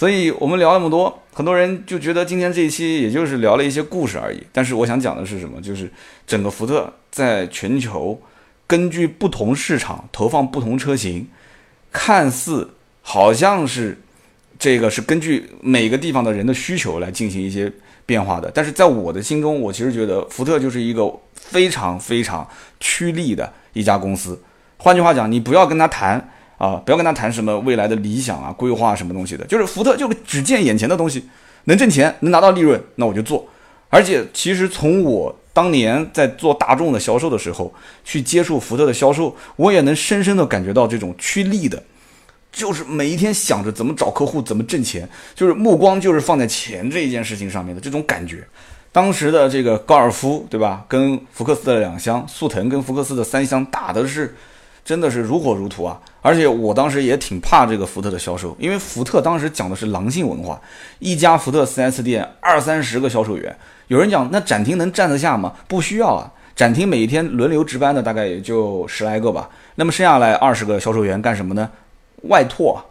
所以我们聊那么多，很多人就觉得今天这一期也就是聊了一些故事而已。但是我想讲的是什么？就是整个福特在全球根据不同市场投放不同车型，看似好像是。这个是根据每个地方的人的需求来进行一些变化的，但是在我的心中，我其实觉得福特就是一个非常非常趋利的一家公司。换句话讲，你不要跟他谈啊，不要跟他谈什么未来的理想啊、规划什么东西的，就是福特就只见眼前的东西，能挣钱、能拿到利润，那我就做。而且，其实从我当年在做大众的销售的时候，去接触福特的销售，我也能深深的感觉到这种趋利的。就是每一天想着怎么找客户，怎么挣钱，就是目光就是放在钱这一件事情上面的这种感觉。当时的这个高尔夫，对吧？跟福克斯的两厢，速腾跟福克斯的三厢打的是，真的是如火如荼啊！而且我当时也挺怕这个福特的销售，因为福特当时讲的是狼性文化，一家福特 4S 店二三十个销售员。有人讲那展厅能站得下吗？不需要啊，展厅每一天轮流值班的大概也就十来个吧。那么剩下来二十个销售员干什么呢？外拓，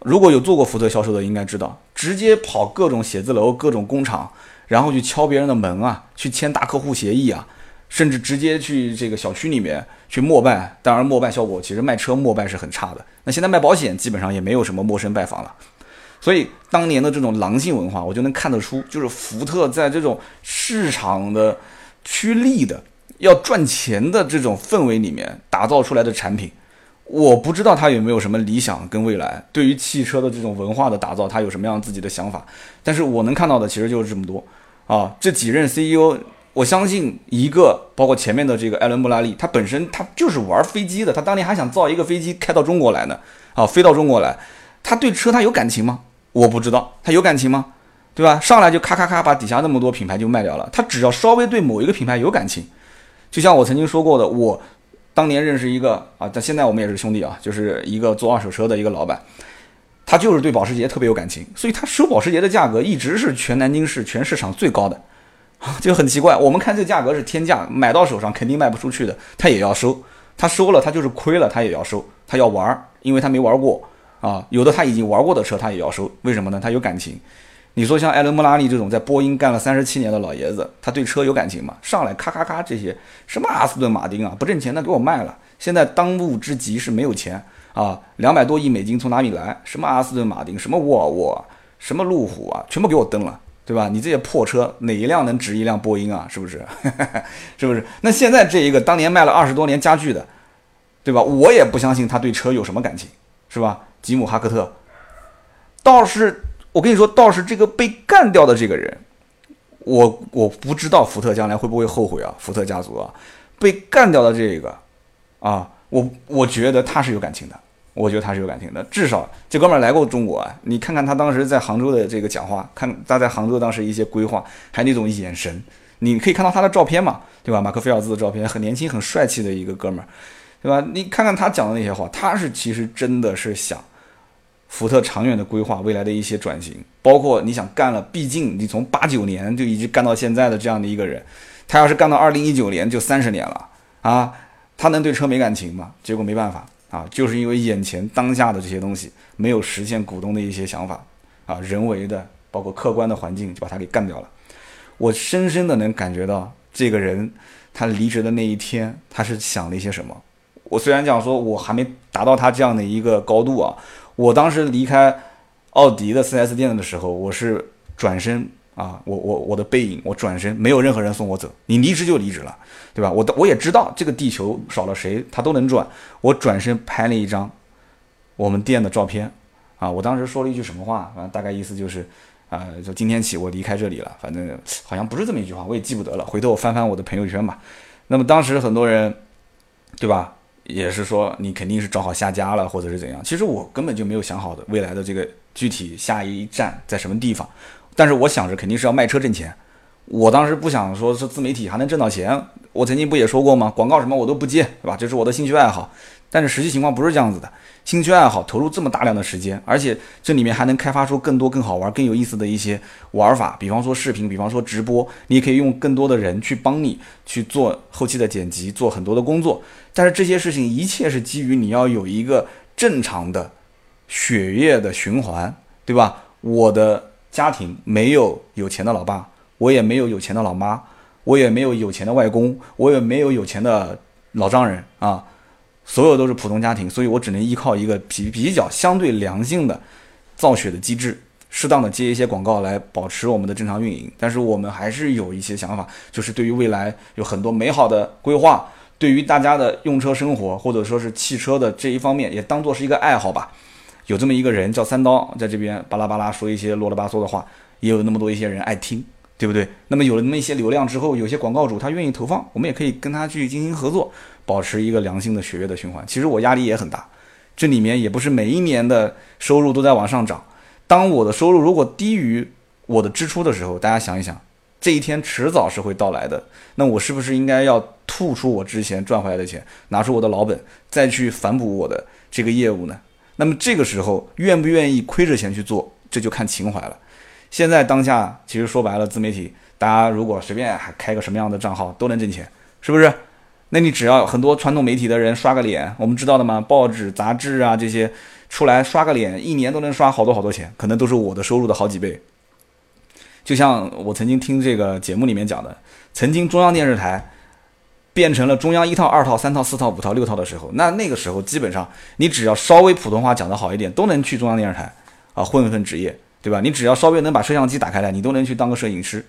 如果有做过福特销售的，应该知道，直接跑各种写字楼、各种工厂，然后去敲别人的门啊，去签大客户协议啊，甚至直接去这个小区里面去默拜。当然，默拜效果其实卖车默拜是很差的。那现在卖保险基本上也没有什么陌生拜访了。所以当年的这种狼性文化，我就能看得出，就是福特在这种市场的趋利的、要赚钱的这种氛围里面打造出来的产品。我不知道他有没有什么理想跟未来，对于汽车的这种文化的打造，他有什么样自己的想法？但是我能看到的其实就是这么多啊。这几任 CEO，我相信一个包括前面的这个艾伦布拉利，他本身他就是玩飞机的，他当年还想造一个飞机开到中国来呢，啊，飞到中国来，他对车他有感情吗？我不知道，他有感情吗？对吧？上来就咔咔咔把底下那么多品牌就卖掉了，他只要稍微对某一个品牌有感情，就像我曾经说过的，我。当年认识一个啊，但现在我们也是兄弟啊，就是一个做二手车的一个老板，他就是对保时捷特别有感情，所以他收保时捷的价格一直是全南京市全市场最高的，就 很奇怪。我们看这个价格是天价，买到手上肯定卖不出去的，他也要收，他收了他就是亏了，他也要收，他要玩儿，因为他没玩过啊，有的他已经玩过的车他也要收，为什么呢？他有感情。你说像艾伦·穆拉利这种在波音干了三十七年的老爷子，他对车有感情吗？上来咔咔咔这些什么阿斯顿马丁啊，不挣钱的给我卖了。现在当务之急是没有钱啊，两百多亿美金从哪里来？什么阿斯顿马丁，什么沃尔沃，什么路虎啊，全部给我登了，对吧？你这些破车哪一辆能值一辆波音啊？是不是？是不是？那现在这一个当年卖了二十多年家具的，对吧？我也不相信他对车有什么感情，是吧？吉姆哈克特，倒是我跟你说，倒是这个被干掉的这个人，我我不知道福特将来会不会后悔啊？福特家族啊，被干掉的这个啊，我我觉得他是有感情的。我觉得他是有感情的，至少这哥们儿来过中国啊！你看看他当时在杭州的这个讲话，看他在杭州当时一些规划，还那种眼神，你可以看到他的照片嘛，对吧？马克菲尔兹的照片，很年轻、很帅气的一个哥们儿，对吧？你看看他讲的那些话，他是其实真的是想福特长远的规划，未来的一些转型，包括你想干了，毕竟你从八九年就一直干到现在的这样的一个人，他要是干到二零一九年就三十年了啊，他能对车没感情吗？结果没办法。啊，就是因为眼前当下的这些东西没有实现股东的一些想法，啊，人为的包括客观的环境就把他给干掉了。我深深的能感觉到这个人他离职的那一天，他是想了一些什么。我虽然讲说我还没达到他这样的一个高度啊，我当时离开奥迪的 4S 店的时候，我是转身。啊，我我我的背影，我转身，没有任何人送我走。你离职就离职了，对吧？我我也知道这个地球少了谁，他都能转。我转身拍了一张我们店的照片，啊，我当时说了一句什么话？反正大概意思就是，啊，就今天起我离开这里了。反正好像不是这么一句话，我也记不得了。回头我翻翻我的朋友圈吧。那么当时很多人，对吧？也是说你肯定是找好下家了，或者是怎样？其实我根本就没有想好的未来的这个具体下一站在什么地方。但是我想着肯定是要卖车挣钱，我当时不想说是自媒体还能挣到钱。我曾经不也说过吗？广告什么我都不接，对吧？这是我的兴趣爱好。但是实际情况不是这样子的，兴趣爱好投入这么大量的时间，而且这里面还能开发出更多更好玩、更有意思的一些玩法。比方说视频，比方说直播，你也可以用更多的人去帮你去做后期的剪辑，做很多的工作。但是这些事情一切是基于你要有一个正常的血液的循环，对吧？我的。家庭没有有钱的老爸，我也没有有钱的老妈，我也没有有钱的外公，我也没有有钱的老丈人啊，所有都是普通家庭，所以我只能依靠一个比比较相对良性的造血的机制，适当的接一些广告来保持我们的正常运营。但是我们还是有一些想法，就是对于未来有很多美好的规划，对于大家的用车生活或者说是汽车的这一方面，也当做是一个爱好吧。有这么一个人叫三刀，在这边巴拉巴拉说一些啰里吧嗦的话，也有那么多一些人爱听，对不对？那么有了那么一些流量之后，有些广告主他愿意投放，我们也可以跟他去进行合作，保持一个良性的血液的循环。其实我压力也很大，这里面也不是每一年的收入都在往上涨。当我的收入如果低于我的支出的时候，大家想一想，这一天迟早是会到来的。那我是不是应该要吐出我之前赚回来的钱，拿出我的老本，再去反哺我的这个业务呢？那么这个时候愿不愿意亏着钱去做，这就看情怀了。现在当下其实说白了，自媒体大家如果随便还开个什么样的账号都能挣钱，是不是？那你只要很多传统媒体的人刷个脸，我们知道的吗？报纸、杂志啊这些出来刷个脸，一年都能刷好多好多钱，可能都是我的收入的好几倍。就像我曾经听这个节目里面讲的，曾经中央电视台。变成了中央一套、二套、三套、四套、五套、六套的时候，那那个时候基本上你只要稍微普通话讲得好一点，都能去中央电视台啊混一份职业，对吧？你只要稍微能把摄像机打开来，你都能去当个摄影师。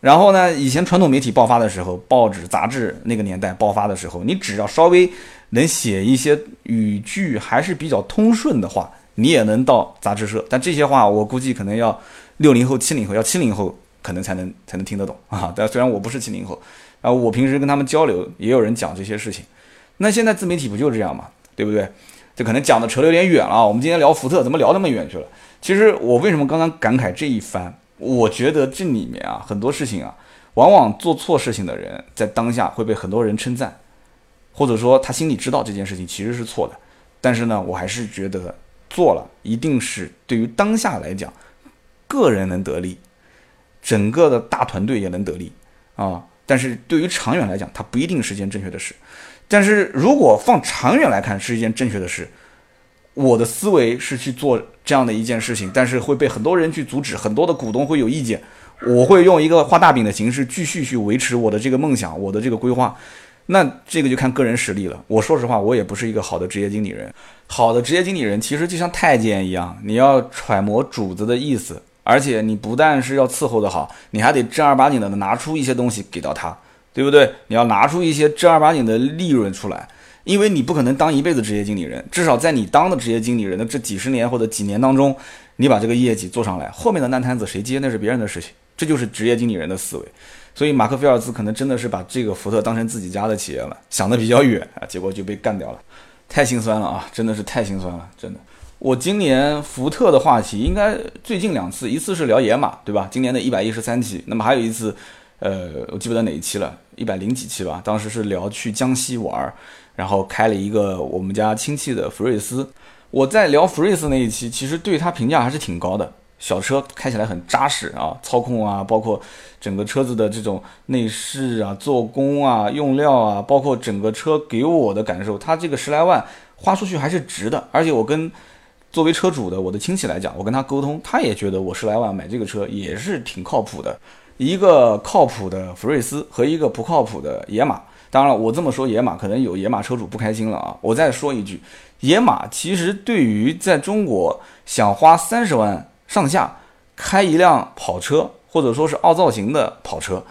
然后呢，以前传统媒体爆发的时候，报纸、杂志那个年代爆发的时候，你只要稍微能写一些语句还是比较通顺的话，你也能到杂志社。但这些话我估计可能要六零后、七零后，要七零后可能才能才能听得懂啊。但虽然我不是七零后。啊，我平时跟他们交流，也有人讲这些事情。那现在自媒体不就是这样嘛，对不对？这可能讲的扯得有点远了。我们今天聊福特，怎么聊那么远去了？其实我为什么刚刚感慨这一番？我觉得这里面啊，很多事情啊，往往做错事情的人，在当下会被很多人称赞，或者说他心里知道这件事情其实是错的，但是呢，我还是觉得做了一定是对于当下来讲，个人能得利，整个的大团队也能得利啊。但是对于长远来讲，它不一定是一件正确的事。但是如果放长远来看，是一件正确的事。我的思维是去做这样的一件事情，但是会被很多人去阻止，很多的股东会有意见。我会用一个画大饼的形式继续去维持我的这个梦想，我的这个规划。那这个就看个人实力了。我说实话，我也不是一个好的职业经理人。好的职业经理人其实就像太监一样，你要揣摩主子的意思而且你不但是要伺候的好，你还得正儿八经的拿出一些东西给到他，对不对？你要拿出一些正儿八经的利润出来，因为你不可能当一辈子职业经理人，至少在你当的职业经理人的这几十年或者几年当中，你把这个业绩做上来，后面的烂摊子谁接那是别人的事情，这就是职业经理人的思维。所以马克菲尔兹可能真的是把这个福特当成自己家的企业了，想的比较远啊，结果就被干掉了，太心酸了啊，真的是太心酸了，真的。我今年福特的话题应该最近两次，一次是聊野马，对吧？今年的一百一十三期，那么还有一次，呃，我记不得哪一期了，一百零几期吧，当时是聊去江西玩，然后开了一个我们家亲戚的福瑞斯。我在聊福瑞斯那一期，其实对他评价还是挺高的。小车开起来很扎实啊，操控啊，包括整个车子的这种内饰啊、做工啊、用料啊，包括整个车给我的感受，它这个十来万花出去还是值的。而且我跟作为车主的我的亲戚来讲，我跟他沟通，他也觉得我十来万买这个车也是挺靠谱的。一个靠谱的福睿斯和一个不靠谱的野马。当然了，我这么说野马可能有野马车主不开心了啊。我再说一句，野马其实对于在中国想花三十万。上下开一辆跑车，或者说是凹造型的跑车，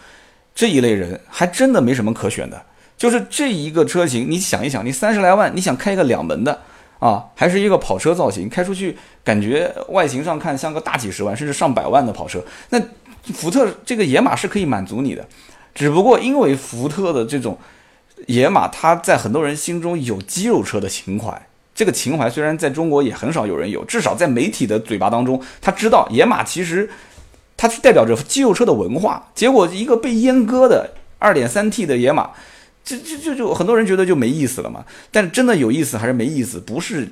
这一类人还真的没什么可选的。就是这一个车型，你想一想，你三十来万，你想开一个两门的啊，还是一个跑车造型，开出去感觉外形上看像个大几十万甚至上百万的跑车，那福特这个野马是可以满足你的。只不过因为福特的这种野马，它在很多人心中有肌肉车的情怀。这个情怀虽然在中国也很少有人有，至少在媒体的嘴巴当中，他知道野马其实它是代表着肌肉车的文化。结果一个被阉割的二点三 T 的野马，这这这就很多人觉得就没意思了嘛。但真的有意思还是没意思，不是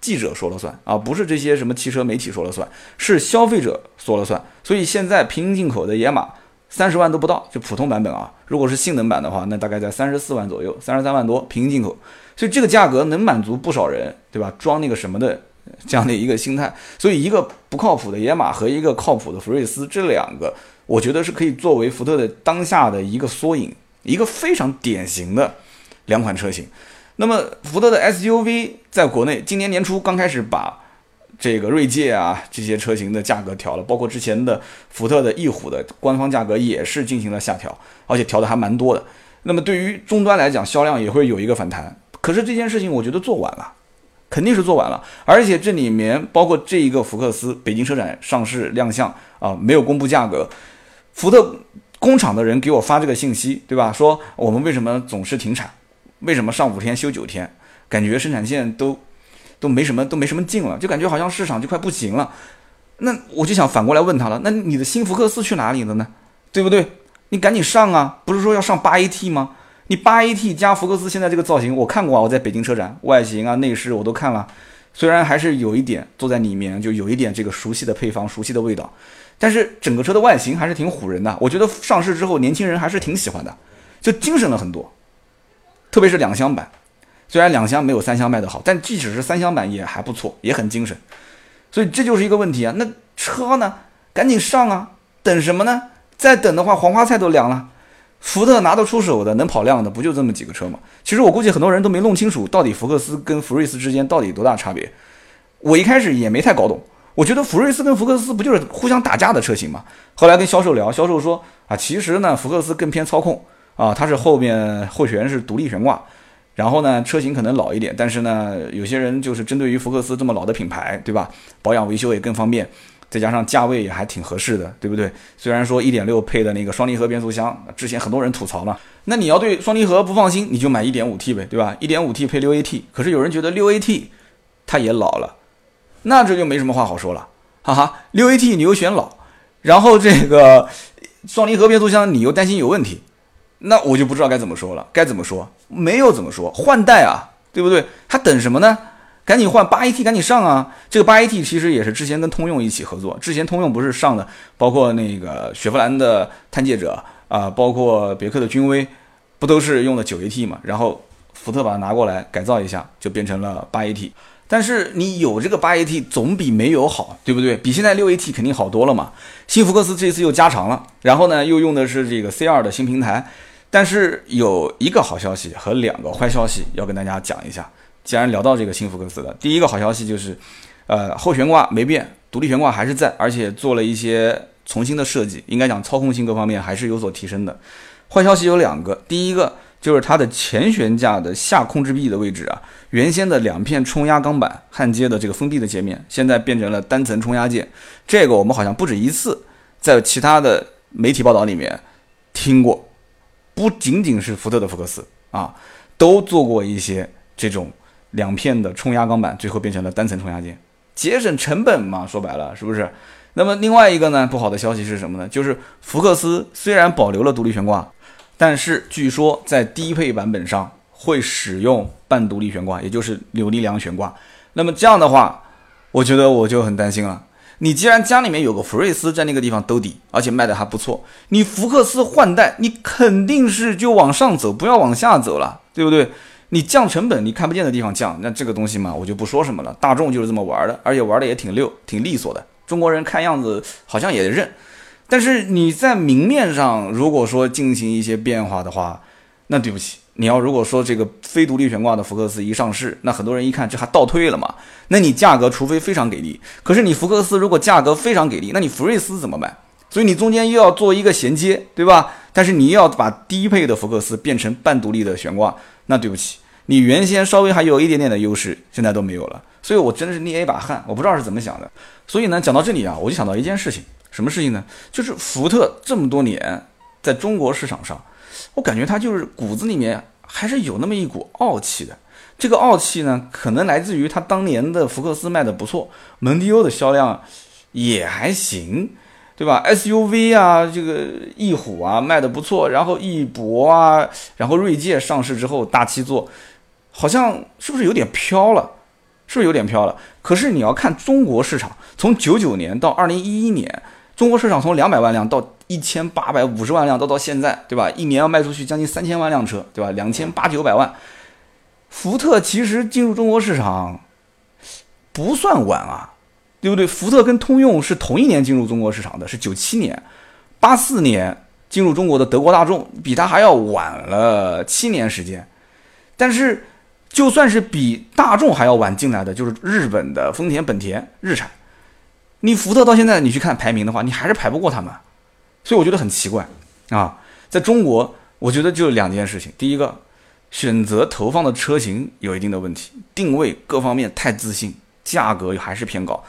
记者说了算啊，不是这些什么汽车媒体说了算，是消费者说了算。所以现在平行进口的野马三十万都不到，就普通版本啊。如果是性能版的话，那大概在三十四万左右，三十三万多平行进口。所以这个价格能满足不少人，对吧？装那个什么的这样的一个心态。所以一个不靠谱的野马和一个靠谱的福睿斯，这两个我觉得是可以作为福特的当下的一个缩影，一个非常典型的两款车型。那么福特的 SUV 在国内今年年初刚开始把这个锐界啊这些车型的价格调了，包括之前的福特的翼虎的官方价格也是进行了下调，而且调的还蛮多的。那么对于终端来讲，销量也会有一个反弹。可是这件事情，我觉得做晚了，肯定是做晚了。而且这里面包括这一个福克斯北京车展上市亮相啊，没有公布价格。福特工厂的人给我发这个信息，对吧？说我们为什么总是停产？为什么上五天休九天？感觉生产线都都没什么都没什么劲了，就感觉好像市场就快不行了。那我就想反过来问他了，那你的新福克斯去哪里了呢？对不对？你赶紧上啊！不是说要上八 AT 吗？你八 AT 加福克斯现在这个造型，我看过啊，我在北京车展，外形啊、内饰我都看了，虽然还是有一点坐在里面就有一点这个熟悉的配方、熟悉的味道，但是整个车的外形还是挺唬人的。我觉得上市之后，年轻人还是挺喜欢的，就精神了很多。特别是两厢版，虽然两厢没有三厢卖的好，但即使是三厢版也还不错，也很精神。所以这就是一个问题啊，那车呢？赶紧上啊！等什么呢？再等的话，黄花菜都凉了。福特拿得出手的、能跑量的，不就这么几个车吗？其实我估计很多人都没弄清楚，到底福克斯跟福睿斯之间到底多大差别。我一开始也没太搞懂，我觉得福睿斯跟福克斯不就是互相打架的车型吗？后来跟销售聊，销售说啊，其实呢，福克斯更偏操控啊，它是后面后悬是独立悬挂，然后呢，车型可能老一点，但是呢，有些人就是针对于福克斯这么老的品牌，对吧？保养维修也更方便。再加上价位也还挺合适的，对不对？虽然说一点六配的那个双离合变速箱，之前很多人吐槽嘛。那你要对双离合不放心，你就买一点五 T 呗，对吧？一点五 T 配六 AT，可是有人觉得六 AT 它也老了，那这就没什么话好说了，哈哈。六 AT 你又选老，然后这个双离合变速箱你又担心有问题，那我就不知道该怎么说了。该怎么说？没有怎么说，换代啊，对不对？还等什么呢？赶紧换八 AT，赶紧上啊！这个八 AT 其实也是之前跟通用一起合作，之前通用不是上的，包括那个雪佛兰的探界者啊，包括别克的君威，不都是用的九 AT 嘛？然后福特把它拿过来改造一下，就变成了八 AT。但是你有这个八 AT 总比没有好，对不对？比现在六 AT 肯定好多了嘛。新福克斯这次又加长了，然后呢又用的是这个 C2 的新平台，但是有一个好消息和两个坏消息要跟大家讲一下。既然聊到这个新福克斯了第一个好消息就是，呃，后悬挂没变独立悬挂还是在，而且做了一些重新的设计，应该讲操控性各方面还是有所提升的。坏消息有两个，第一个就是它的前悬架的下控制臂的位置啊，原先的两片冲压钢板焊接的这个封闭的界面，现在变成了单层冲压件。这个我们好像不止一次在其他的媒体报道里面听过，不仅仅是福特的福克斯啊，都做过一些这种两片的冲压钢板，最后变成了单层冲压件。节省成本嘛，说白了是不是？那么另外一个呢，不好的消息是什么呢？就是福克斯虽然保留了独立悬挂，但是据说在低配版本上会使用半独立悬挂，也就是扭力梁悬挂。那么这样的话，我觉得我就很担心了。你既然家里面有个福睿斯在那个地方兜底，而且卖的还不错，你福克斯换代，你肯定是就往上走，不要往下走了，对不对？你降成本，你看不见的地方降，那这个东西嘛，我就不说什么了。大众就是这么玩的，而且玩的也挺溜、挺利索的。中国人看样子好像也认，但是你在明面上如果说进行一些变化的话，那对不起，你要如果说这个非独立悬挂的福克斯一上市，那很多人一看这还倒退了嘛？那你价格除非非常给力，可是你福克斯如果价格非常给力，那你福睿斯怎么办？所以你中间又要做一个衔接，对吧？但是你又要把低配的福克斯变成半独立的悬挂。那对不起，你原先稍微还有一点点的优势，现在都没有了，所以我真的是捏一把汗，我不知道是怎么想的。所以呢，讲到这里啊，我就想到一件事情，什么事情呢？就是福特这么多年在中国市场上，我感觉它就是骨子里面还是有那么一股傲气的。这个傲气呢，可能来自于它当年的福克斯卖的不错，蒙迪欧的销量也还行。对吧？SUV 啊，这个翼虎啊卖的不错，然后翼博啊，然后锐界上市之后大七座，好像是不是有点飘了？是不是有点飘了？可是你要看中国市场，从九九年到二零一一年，中国市场从两百万辆到一千八百五十万辆，到到现在，对吧？一年要卖出去将近三千万辆车，对吧？两千八九百万，福特其实进入中国市场不算晚啊。对不对？福特跟通用是同一年进入中国市场的，是九七年，八四年进入中国的德国大众比它还要晚了七年时间。但是，就算是比大众还要晚进来的，就是日本的丰田、本田、日产。你福特到现在你去看排名的话，你还是排不过他们。所以我觉得很奇怪啊，在中国，我觉得就两件事情：第一个，选择投放的车型有一定的问题，定位各方面太自信，价格还是偏高。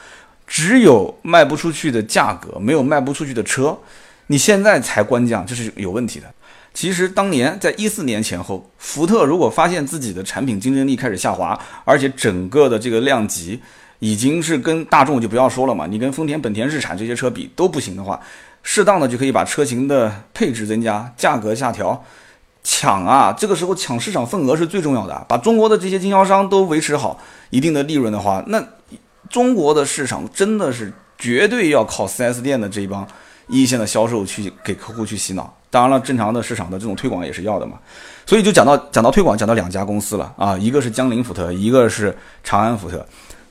只有卖不出去的价格，没有卖不出去的车，你现在才官降，这是有问题的。其实当年在一四年前后，福特如果发现自己的产品竞争力开始下滑，而且整个的这个量级已经是跟大众就不要说了嘛，你跟丰田、本田、日产这些车比都不行的话，适当的就可以把车型的配置增加，价格下调，抢啊！这个时候抢市场份额是最重要的，把中国的这些经销商都维持好一定的利润的话，那。中国的市场真的是绝对要靠 4S 店的这一帮一线的销售去给客户去洗脑。当然了，正常的市场的这种推广也是要的嘛。所以就讲到讲到推广，讲到两家公司了啊，一个是江铃福特，一个是长安福特。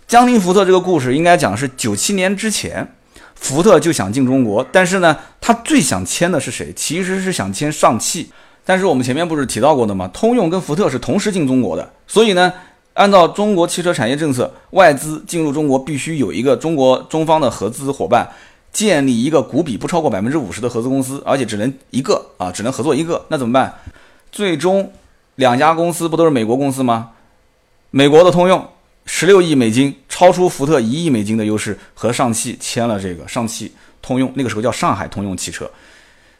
江铃福特这个故事应该讲是九七年之前，福特就想进中国，但是呢，他最想签的是谁？其实是想签上汽。但是我们前面不是提到过的吗？通用跟福特是同时进中国的，所以呢。按照中国汽车产业政策，外资进入中国必须有一个中国中方的合资伙伴，建立一个股比不超过百分之五十的合资公司，而且只能一个啊，只能合作一个。那怎么办？最终两家公司不都是美国公司吗？美国的通用十六亿美金，超出福特一亿美金的优势，和上汽签了这个上汽通用，那个时候叫上海通用汽车。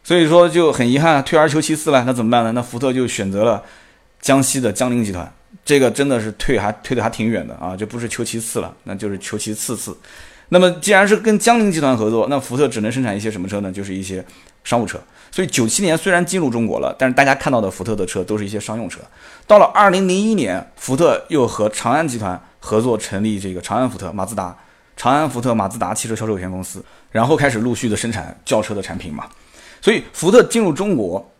所以说就很遗憾，退而求其次了。那怎么办呢？那福特就选择了江西的江铃集团。这个真的是退还退的还挺远的啊，就不是求其次了，那就是求其次次。那么既然是跟江铃集团合作，那福特只能生产一些什么车呢？就是一些商务车。所以九七年虽然进入中国了，但是大家看到的福特的车都是一些商用车。到了二零零一年，福特又和长安集团合作成立这个长安福特马自达、长安福特马自达汽车销售有限公司，然后开始陆续的生产轿车的产品嘛。所以福特进入中国。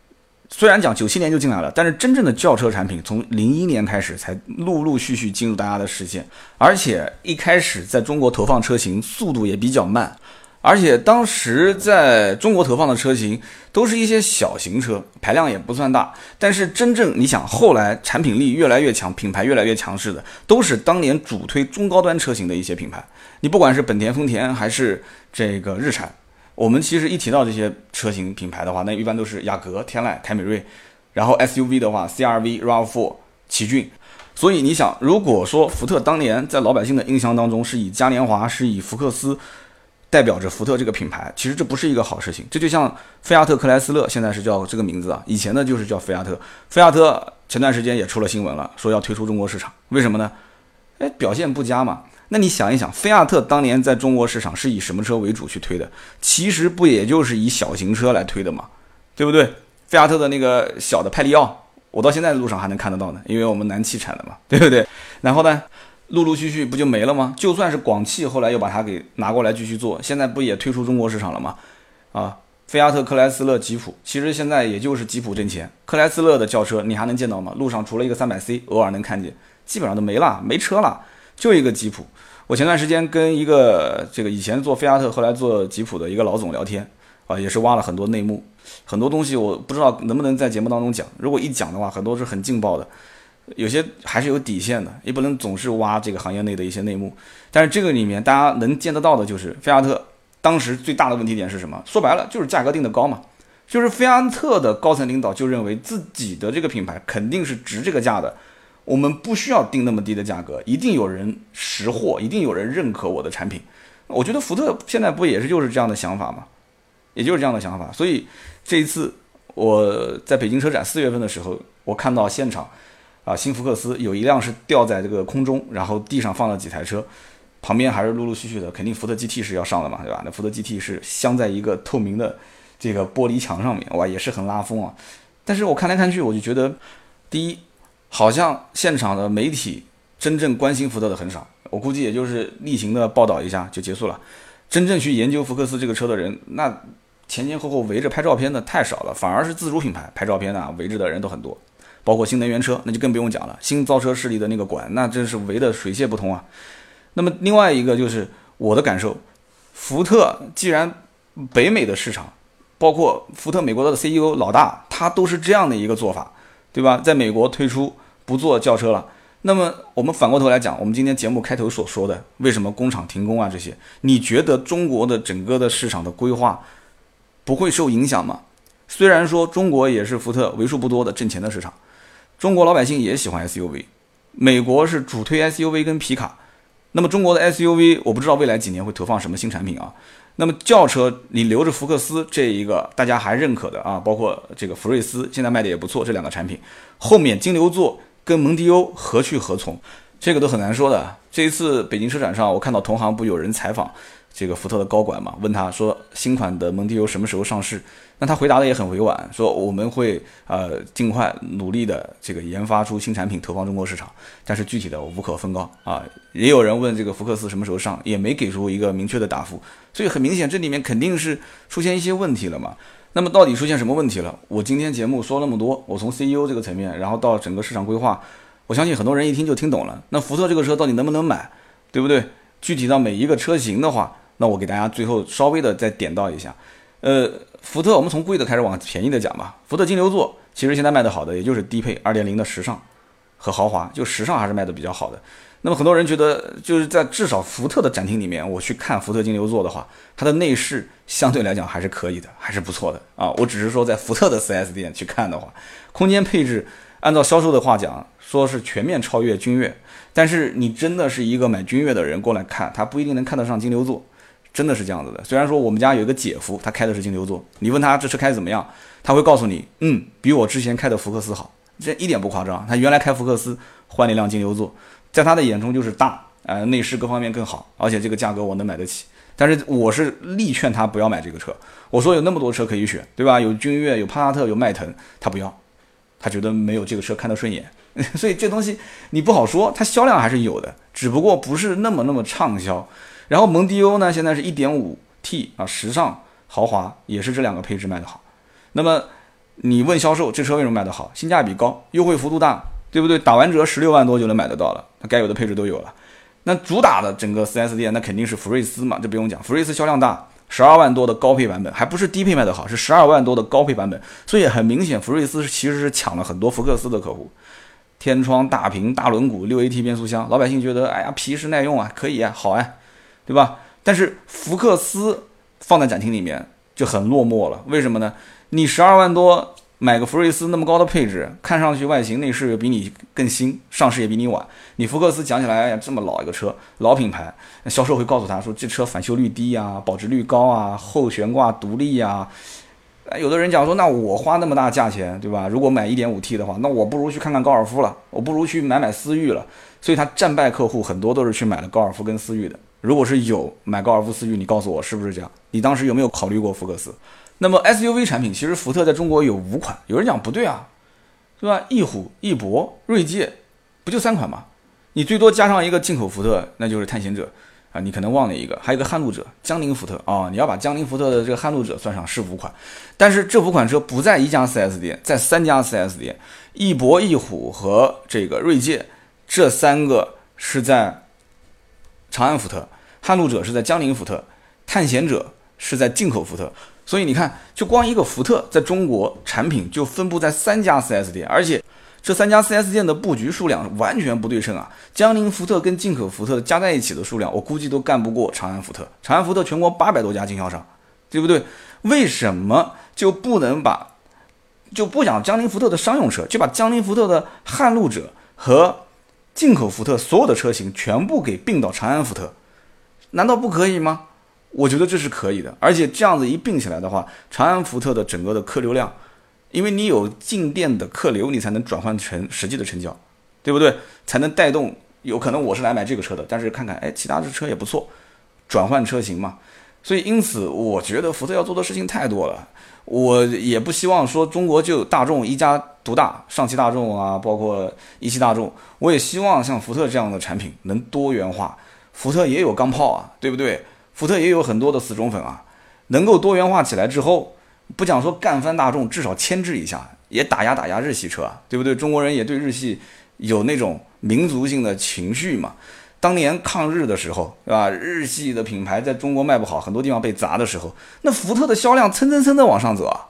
虽然讲九七年就进来了，但是真正的轿车产品从零一年开始才陆陆续续进入大家的视线，而且一开始在中国投放车型速度也比较慢。而且当时在中国投放的车型都是一些小型车，排量也不算大。但是真正你想，后来产品力越来越强，品牌越来越强势的，都是当年主推中高端车型的一些品牌。你不管是本田、丰田还是这个日产，我们其实一提到这些车型品牌的话，那一般都是雅阁、天籁、凯美瑞。然后 SUV 的话，CRV、RAV4、奇骏。所以你想，如果说福特当年在老百姓的印象当中是以嘉年华、是以福克斯。代表着福特这个品牌，其实这不是一个好事情。这就像菲亚特克莱斯勒现在是叫这个名字啊，以前呢就是叫菲亚特。菲亚特前段时间也出了新闻了，说要退出中国市场，为什么呢？哎，表现不佳嘛。那你想一想，菲亚特当年在中国市场是以什么车为主去推的？其实不也就是以小型车来推的嘛，对不对？菲亚特的那个小的派利奥，我到现在路上还能看得到呢，因为我们南汽产的嘛，对不对？然后呢？陆陆续续不就没了吗？就算是广汽后来又把它给拿过来继续做，现在不也退出中国市场了吗？啊，菲亚特克莱斯勒、吉普，其实现在也就是吉普挣钱，克莱斯勒的轿车你还能见到吗？路上除了一个三百 C，偶尔能看见，基本上都没了，没车了，就一个吉普。我前段时间跟一个这个以前做菲亚特，后来做吉普的一个老总聊天，啊，也是挖了很多内幕，很多东西我不知道能不能在节目当中讲，如果一讲的话，很多是很劲爆的。有些还是有底线的，也不能总是挖这个行业内的一些内幕。但是这个里面大家能见得到的，就是菲亚特当时最大的问题点是什么？说白了就是价格定的高嘛。就是菲亚特的高层领导就认为自己的这个品牌肯定是值这个价的，我们不需要定那么低的价格，一定有人识货，一定有人认可我的产品。我觉得福特现在不也是就是这样的想法吗？也就是这样的想法。所以这一次我在北京车展四月份的时候，我看到现场。啊，新福克斯有一辆是吊在这个空中，然后地上放了几台车，旁边还是陆陆续续的，肯定福特 GT 是要上的嘛，对吧？那福特 GT 是镶在一个透明的这个玻璃墙上面，哇，也是很拉风啊。但是我看来看去，我就觉得，第一，好像现场的媒体真正关心福特的很少，我估计也就是例行的报道一下就结束了。真正去研究福克斯这个车的人，那前前后后围着拍照片的太少了，反而是自主品牌拍照片的围着的人都很多。包括新能源车，那就更不用讲了。新造车势力的那个馆，那真是围得水泄不通啊。那么另外一个就是我的感受，福特既然北美的市场，包括福特美国的 CEO 老大，他都是这样的一个做法，对吧？在美国推出不做轿车了。那么我们反过头来讲，我们今天节目开头所说的，为什么工厂停工啊？这些，你觉得中国的整个的市场的规划不会受影响吗？虽然说中国也是福特为数不多的挣钱的市场。中国老百姓也喜欢 SUV，美国是主推 SUV 跟皮卡，那么中国的 SUV 我不知道未来几年会投放什么新产品啊。那么轿车你留着福克斯这一个大家还认可的啊，包括这个福睿斯现在卖的也不错，这两个产品后面金牛座跟蒙迪欧何去何从，这个都很难说的。这一次北京车展上，我看到同行不有人采访。这个福特的高管嘛，问他说新款的蒙迪欧什么时候上市？那他回答的也很委婉，说我们会呃尽快努力的这个研发出新产品投放中国市场，但是具体的我无可奉告啊。也有人问这个福克斯什么时候上，也没给出一个明确的答复，所以很明显这里面肯定是出现一些问题了嘛。那么到底出现什么问题了？我今天节目说那么多，我从 CEO 这个层面，然后到整个市场规划，我相信很多人一听就听懂了。那福特这个车到底能不能买，对不对？具体到每一个车型的话。那我给大家最后稍微的再点到一下，呃，福特，我们从贵的开始往便宜的讲吧。福特金牛座其实现在卖的好的也就是低配二点零的时尚和豪华，就时尚还是卖的比较好的。那么很多人觉得就是在至少福特的展厅里面，我去看福特金牛座的话，它的内饰相对来讲还是可以的，还是不错的啊。我只是说在福特的 4S 店去看的话，空间配置按照销售的话讲，说是全面超越君越，但是你真的是一个买君越的人过来看，他不一定能看得上金牛座。真的是这样子的。虽然说我们家有一个姐夫，他开的是金牛座，你问他这车开怎么样，他会告诉你，嗯，比我之前开的福克斯好，这一点不夸张。他原来开福克斯，换了一辆金牛座，在他的眼中就是大，呃，内饰各方面更好，而且这个价格我能买得起。但是我是力劝他不要买这个车。我说有那么多车可以选，对吧？有君越，有帕萨特，有迈腾，他不要，他觉得没有这个车看得顺眼。所以这东西你不好说，它销量还是有的，只不过不是那么那么畅销。然后蒙迪欧呢，现在是一点五 T 啊，时尚豪华也是这两个配置卖的好。那么你问销售这车为什么卖得好？性价比高，优惠幅度大，对不对？打完折十六万多就能买得到了，它该有的配置都有了。那主打的整个 4S 店那肯定是福睿斯嘛，这不用讲，福睿斯销量大，十二万多的高配版本，还不是低配卖的好，是十二万多的高配版本。所以很明显，福睿斯其实是抢了很多福克斯的客户。天窗、大屏、大轮毂、六 AT 变速箱，老百姓觉得，哎呀，皮实耐用啊，可以啊，好啊，对吧？但是福克斯放在展厅里面就很落寞了，为什么呢？你十二万多买个福睿斯那么高的配置，看上去外形内饰比你更新，上市也比你晚。你福克斯讲起来，这么老一个车，老品牌，销售会告诉他说，这车返修率低啊，保值率高啊，后悬挂独立呀。有的人讲说，那我花那么大价钱，对吧？如果买一点五 T 的话，那我不如去看看高尔夫了，我不如去买买思域了。所以他战败客户很多都是去买了高尔夫跟思域的。如果是有买高尔夫思域，你告诉我是不是这样？你当时有没有考虑过福克斯？那么 SUV 产品其实福特在中国有五款，有人讲不对啊，对吧？翼虎、翼博、锐界，不就三款吗？你最多加上一个进口福特，那就是探险者。啊，你可能忘了一个，还有个撼路者，江铃福特啊，你要把江铃福特的这个撼路者算上是五款，但是这五款车不在一家 4S 店，在三家 4S 店，翼博、翼虎和这个锐界，这三个是在长安福特，撼路者是在江铃福特，探险者是在进口福特，所以你看，就光一个福特在中国产品就分布在三家 4S 店，而且。这三家 4S 店的布局数量完全不对称啊！江铃福特跟进口福特加在一起的数量，我估计都干不过长安福特。长安福特全国八百多家经销商，对不对？为什么就不能把就不讲江铃福特的商用车，就把江铃福特的撼路者和进口福特所有的车型全部给并到长安福特？难道不可以吗？我觉得这是可以的，而且这样子一并起来的话，长安福特的整个的客流量。因为你有进店的客流，你才能转换成实际的成交，对不对？才能带动有可能我是来买这个车的，但是看看哎，其他的车也不错，转换车型嘛。所以因此，我觉得福特要做的事情太多了。我也不希望说中国就大众一家独大，上汽大众啊，包括一汽大众，我也希望像福特这样的产品能多元化。福特也有钢炮啊，对不对？福特也有很多的死忠粉啊，能够多元化起来之后。不讲说干翻大众，至少牵制一下，也打压打压日系车，啊对不对？中国人也对日系有那种民族性的情绪嘛。当年抗日的时候，对吧？日系的品牌在中国卖不好，很多地方被砸的时候，那福特的销量蹭蹭蹭的往上走啊。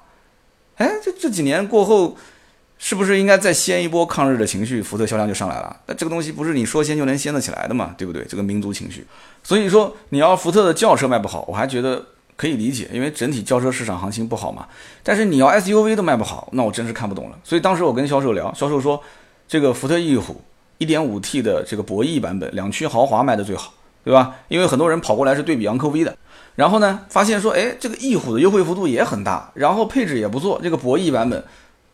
哎，这这几年过后，是不是应该再掀一波抗日的情绪，福特销量就上来了？那这个东西不是你说掀就能掀得起来的嘛，对不对？这个民族情绪。所以说，你要福特的轿车卖不好，我还觉得。可以理解，因为整体轿车市场行情不好嘛。但是你要 SUV 都卖不好，那我真是看不懂了。所以当时我跟销售聊，销售说这个福特翼虎 1.5T 的这个博弈版本两驱豪华卖的最好，对吧？因为很多人跑过来是对比昂科威的，然后呢发现说，哎，这个翼虎的优惠幅度也很大，然后配置也不错。这个博弈版本，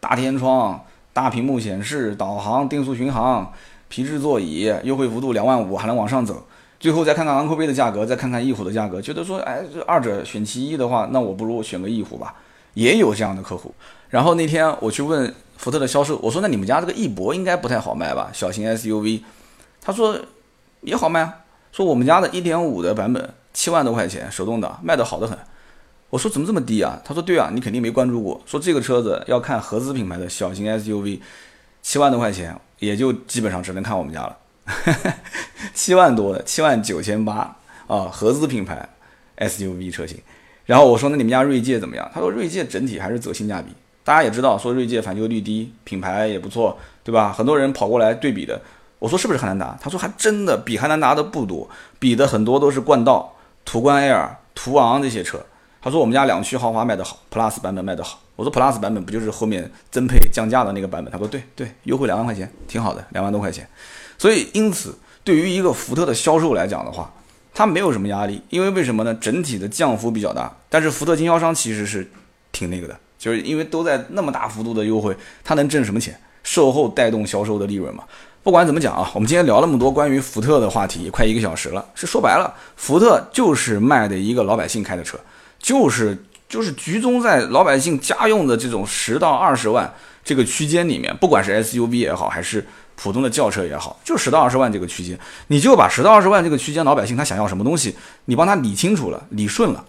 大天窗、大屏幕显示、导航、定速巡航、皮质座椅，优惠幅度两万五还能往上走。最后再看看昂科威的价格，再看看翼虎的价格，觉得说，哎，这二者选其一的话，那我不如选个翼虎吧。也有这样的客户。然后那天我去问福特的销售，我说那你们家这个翼博应该不太好卖吧？小型 SUV。他说也好卖啊，说我们家的1.5的版本七万多块钱，手动挡卖的好的很。我说怎么这么低啊？他说对啊，你肯定没关注过。说这个车子要看合资品牌的小型 SUV，七万多块钱也就基本上只能看我们家了。七万多的，七万九千八啊，合资品牌 SUV 车型。然后我说，那你们家锐界怎么样？他说锐界整体还是走性价比。大家也知道，说锐界返修率低，品牌也不错，对吧？很多人跑过来对比的。我说是不是汉兰达？他说还真的比汉兰达的不多，比的很多都是冠道、途观 Air、途昂这些车。他说我们家两驱豪华卖得好，Plus 版本卖得好。我说 Plus 版本不就是后面增配降价的那个版本？他说对对，优惠两万块钱，挺好的，两万多块钱。所以因此。对于一个福特的销售来讲的话，它没有什么压力，因为为什么呢？整体的降幅比较大，但是福特经销商其实是挺那个的，就是因为都在那么大幅度的优惠，他能挣什么钱？售后带动销售的利润嘛。不管怎么讲啊，我们今天聊那么多关于福特的话题，快一个小时了，是说白了，福特就是卖的一个老百姓开的车，就是就是集中在老百姓家用的这种十到二十万这个区间里面，不管是 SUV 也好，还是。普通的轿车也好，就十到二十万这个区间，你就把十到二十万这个区间老百姓他想要什么东西，你帮他理清楚了、理顺了，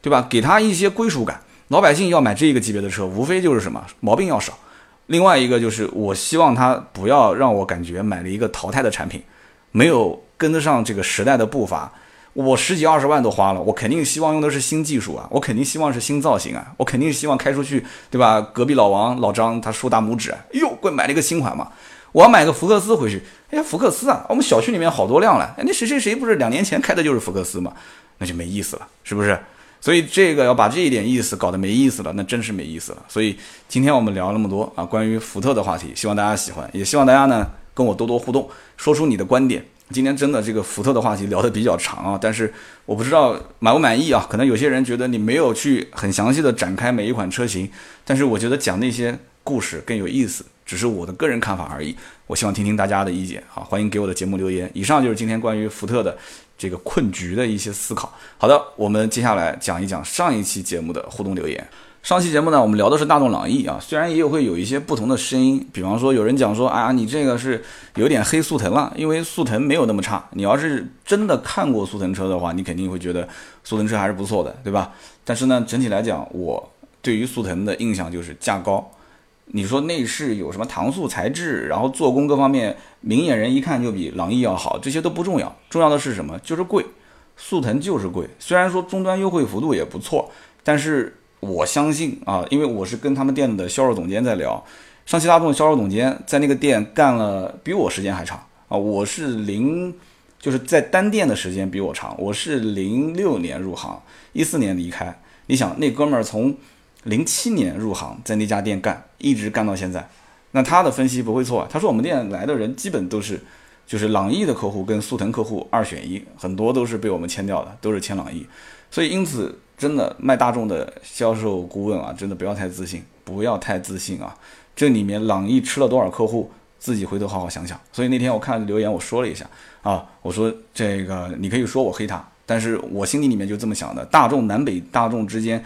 对吧？给他一些归属感。老百姓要买这个级别的车，无非就是什么毛病要少。另外一个就是，我希望他不要让我感觉买了一个淘汰的产品，没有跟得上这个时代的步伐。我十几二十万都花了，我肯定希望用的是新技术啊，我肯定希望是新造型啊，我肯定希望开出去，对吧？隔壁老王老张他竖大拇指，哎呦，给我买了一个新款嘛。我要买个福克斯回去，哎呀，福克斯啊，我们小区里面好多辆了，哎，那谁谁谁不是两年前开的就是福克斯嘛，那就没意思了，是不是？所以这个要把这一点意思搞得没意思了，那真是没意思了。所以今天我们聊那么多啊，关于福特的话题，希望大家喜欢，也希望大家呢跟我多多互动，说出你的观点。今天真的这个福特的话题聊得比较长啊，但是我不知道满不满意啊？可能有些人觉得你没有去很详细的展开每一款车型，但是我觉得讲那些故事更有意思，只是我的个人看法而已。我希望听听大家的意见啊，欢迎给我的节目留言。以上就是今天关于福特的这个困局的一些思考。好的，我们接下来讲一讲上一期节目的互动留言。上期节目呢，我们聊的是大众朗逸啊，虽然也有会有一些不同的声音，比方说有人讲说，啊，你这个是有点黑速腾了，因为速腾没有那么差。你要是真的看过速腾车的话，你肯定会觉得速腾车还是不错的，对吧？但是呢，整体来讲，我对于速腾的印象就是价高。你说内饰有什么搪塑材质，然后做工各方面，明眼人一看就比朗逸要好，这些都不重要，重要的是什么？就是贵。速腾就是贵，虽然说终端优惠幅度也不错，但是。我相信啊，因为我是跟他们店的销售总监在聊，上汽大众销售总监在那个店干了比我时间还长啊。我是零，就是在单店的时间比我长。我是零六年入行，一四年离开。你想，那哥们儿从零七年入行，在那家店干，一直干到现在，那他的分析不会错。他说我们店来的人基本都是，就是朗逸的客户跟速腾客户二选一，很多都是被我们签掉的，都是签朗逸。所以因此。真的卖大众的销售顾问啊，真的不要太自信，不要太自信啊！这里面朗逸吃了多少客户，自己回头好好想想。所以那天我看留言，我说了一下啊，我说这个你可以说我黑他，但是我心里里面就这么想的。大众南北大众之间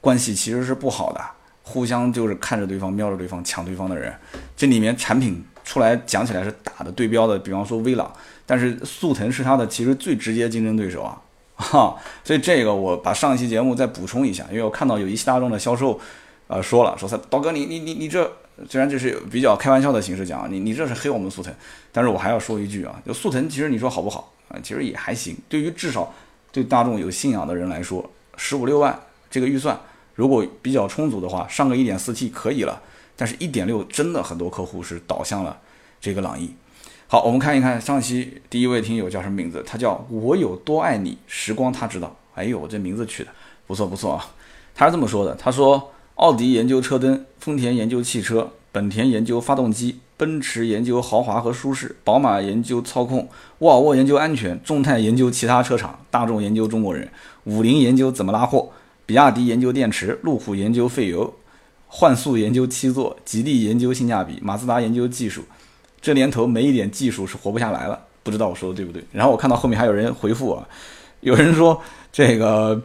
关系其实是不好的，互相就是看着对方瞄着对方抢对方的人。这里面产品出来讲起来是打的对标的，比方说威朗，但是速腾是它的其实最直接竞争对手啊。哈，所以这个我把上一期节目再补充一下，因为我看到有一汽大众的销售，呃，说了说他刀哥你你你你这虽然这是比较开玩笑的形式讲，你你这是黑我们速腾，但是我还要说一句啊，就速腾其实你说好不好啊，其实也还行，对于至少对大众有信仰的人来说，十五六万这个预算如果比较充足的话，上个一点四 T 可以了，但是一点六真的很多客户是导向了这个朗逸。好，我们看一看上期第一位听友叫什么名字？他叫我有多爱你，时光他知道。哎呦，这名字取的不错不错啊！他是这么说的：他说，奥迪研究车灯，丰田研究汽车，本田研究发动机，奔驰研究豪华和舒适，宝马研究操控，沃尔沃研究安全，众泰研究其他车厂，大众研究中国人，五菱研究怎么拉货，比亚迪研究电池，路虎研究费油，幻速研究七座，吉利研究性价比，马自达研究技术。这年头没一点技术是活不下来了，不知道我说的对不对？然后我看到后面还有人回复啊，有人说这个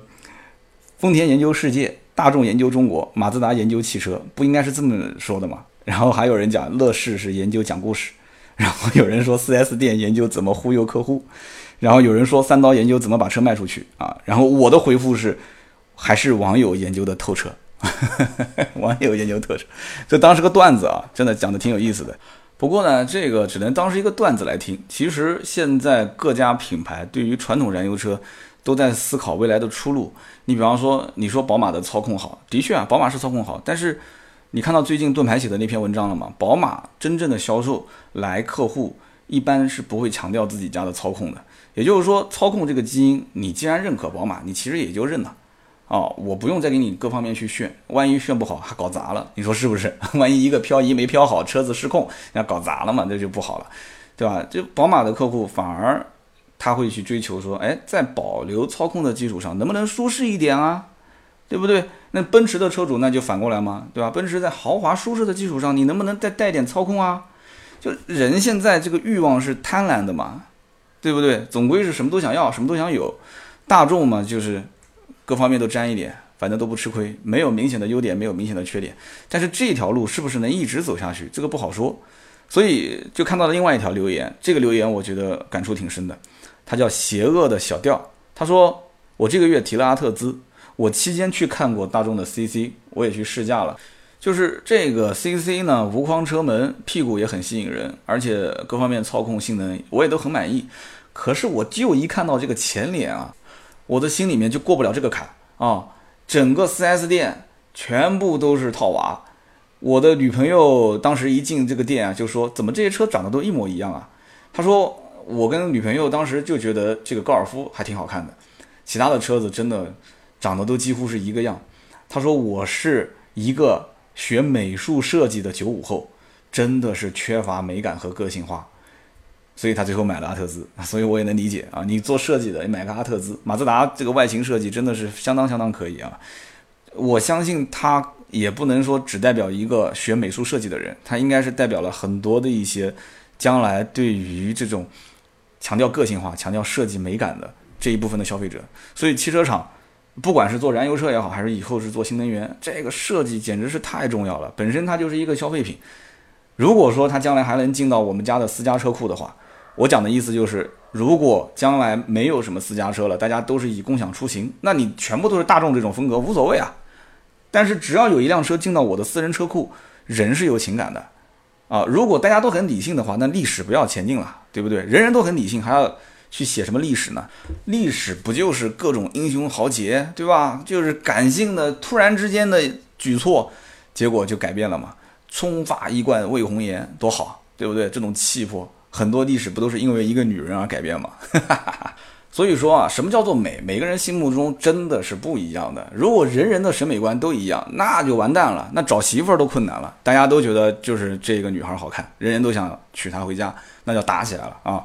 丰田研究世界，大众研究中国，马自达研究汽车，不应该是这么说的吗？然后还有人讲乐视是研究讲故事，然后有人说 4S 店研究怎么忽悠客户，然后有人说三刀研究怎么把车卖出去啊，然后我的回复是还是网友研究的透彻，网友研究透彻，这当时个段子啊，真的讲的挺有意思的。不过呢，这个只能当是一个段子来听。其实现在各家品牌对于传统燃油车都在思考未来的出路。你比方说，你说宝马的操控好，的确啊，宝马是操控好。但是你看到最近盾牌写的那篇文章了吗？宝马真正的销售来客户一般是不会强调自己家的操控的。也就是说，操控这个基因，你既然认可宝马，你其实也就认了。哦，我不用再给你各方面去炫，万一炫不好还搞砸了，你说是不是？万一一个漂移没漂好，车子失控，那搞砸了嘛，那就不好了，对吧？就宝马的客户反而他会去追求说，哎，在保留操控的基础上，能不能舒适一点啊？对不对？那奔驰的车主那就反过来嘛，对吧？奔驰在豪华舒适的基础上，你能不能再带点操控啊？就人现在这个欲望是贪婪的嘛，对不对？总归是什么都想要，什么都想有。大众嘛，就是。各方面都沾一点，反正都不吃亏，没有明显的优点，没有明显的缺点。但是这条路是不是能一直走下去，这个不好说。所以就看到了另外一条留言，这个留言我觉得感触挺深的。他叫邪恶的小调，他说我这个月提了阿特兹，我期间去看过大众的 CC，我也去试驾了。就是这个 CC 呢，无框车门，屁股也很吸引人，而且各方面操控性能我也都很满意。可是我就一看到这个前脸啊，我的心里面就过不了这个坎啊！整个 4S 店全部都是套娃。我的女朋友当时一进这个店啊，就说：“怎么这些车长得都一模一样啊？”他说：“我跟女朋友当时就觉得这个高尔夫还挺好看的，其他的车子真的长得都几乎是一个样。”他说：“我是一个学美术设计的九五后，真的是缺乏美感和个性化，所以他最后买了阿特兹。所以我也能理解啊，你做设计的，你买个阿特兹，马自达这个外形设计真的是相当相当可以啊。我相信他。”也不能说只代表一个学美术设计的人，他应该是代表了很多的一些将来对于这种强调个性化、强调设计美感的这一部分的消费者。所以汽车厂不管是做燃油车也好，还是以后是做新能源，这个设计简直是太重要了。本身它就是一个消费品。如果说它将来还能进到我们家的私家车库的话，我讲的意思就是，如果将来没有什么私家车了，大家都是以共享出行，那你全部都是大众这种风格无所谓啊。但是只要有一辆车进到我的私人车库，人是有情感的，啊，如果大家都很理性的话，那历史不要前进了，对不对？人人都很理性，还要去写什么历史呢？历史不就是各种英雄豪杰，对吧？就是感性的突然之间的举措，结果就改变了嘛。冲发一贯为红颜，多好，对不对？这种气魄，很多历史不都是因为一个女人而改变吗？所以说啊，什么叫做美？每个人心目中真的是不一样的。如果人人的审美观都一样，那就完蛋了，那找媳妇儿都困难了。大家都觉得就是这个女孩好看，人人都想娶她回家，那就打起来了啊。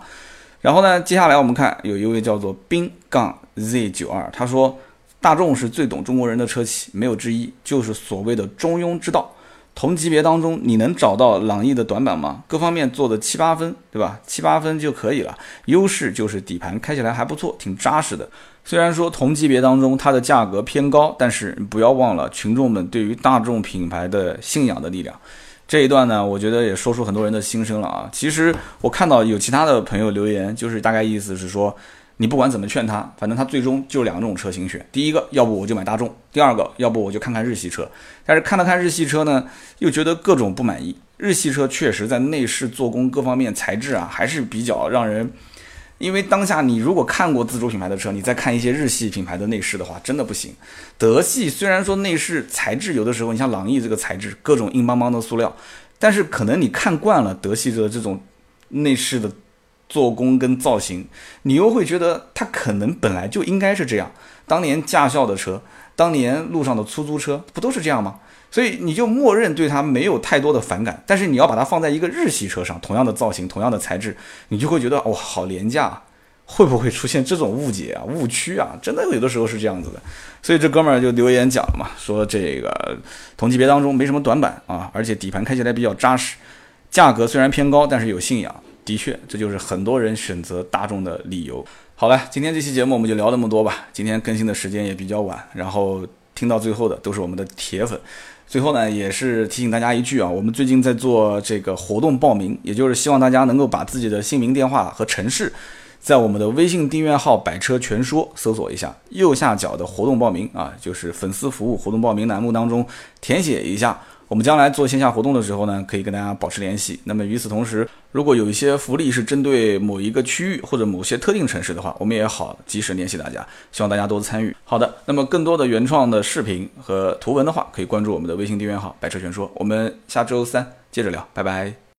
然后呢，接下来我们看有一位叫做冰杠 Z 九二，他说大众是最懂中国人的车企，没有之一，就是所谓的中庸之道。同级别当中，你能找到朗逸的短板吗？各方面做的七八分，对吧？七八分就可以了。优势就是底盘开起来还不错，挺扎实的。虽然说同级别当中它的价格偏高，但是不要忘了群众们对于大众品牌的信仰的力量。这一段呢，我觉得也说出很多人的心声了啊。其实我看到有其他的朋友留言，就是大概意思是说。你不管怎么劝他，反正他最终就两种车型选。第一个，要不我就买大众；第二个，要不我就看看日系车。但是看了看日系车呢，又觉得各种不满意。日系车确实在内饰、做工各方面、材质啊，还是比较让人。因为当下你如果看过自主品牌的车，你再看一些日系品牌的内饰的话，真的不行。德系虽然说内饰材质有的时候，你像朗逸这个材质，各种硬邦邦的塑料，但是可能你看惯了德系的这种内饰的。做工跟造型，你又会觉得它可能本来就应该是这样。当年驾校的车，当年路上的出租车，不都是这样吗？所以你就默认对它没有太多的反感。但是你要把它放在一个日系车上，同样的造型，同样的材质，你就会觉得哇，好廉价，会不会出现这种误解啊、误区啊？真的有的时候是这样子的。所以这哥们儿就留言讲了嘛，说这个同级别当中没什么短板啊，而且底盘开起来比较扎实，价格虽然偏高，但是有信仰。的确，这就是很多人选择大众的理由。好了，今天这期节目我们就聊那么多吧。今天更新的时间也比较晚，然后听到最后的都是我们的铁粉。最后呢，也是提醒大家一句啊，我们最近在做这个活动报名，也就是希望大家能够把自己的姓名、电话和城市，在我们的微信订阅号“百车全说”搜索一下，右下角的活动报名啊，就是粉丝服务活动报名栏目当中填写一下。我们将来做线下活动的时候呢，可以跟大家保持联系。那么与此同时，如果有一些福利是针对某一个区域或者某些特定城市的话，我们也好及时联系大家，希望大家多参与。好的，那么更多的原创的视频和图文的话，可以关注我们的微信订阅号“百车全说”。我们下周三接着聊，拜拜。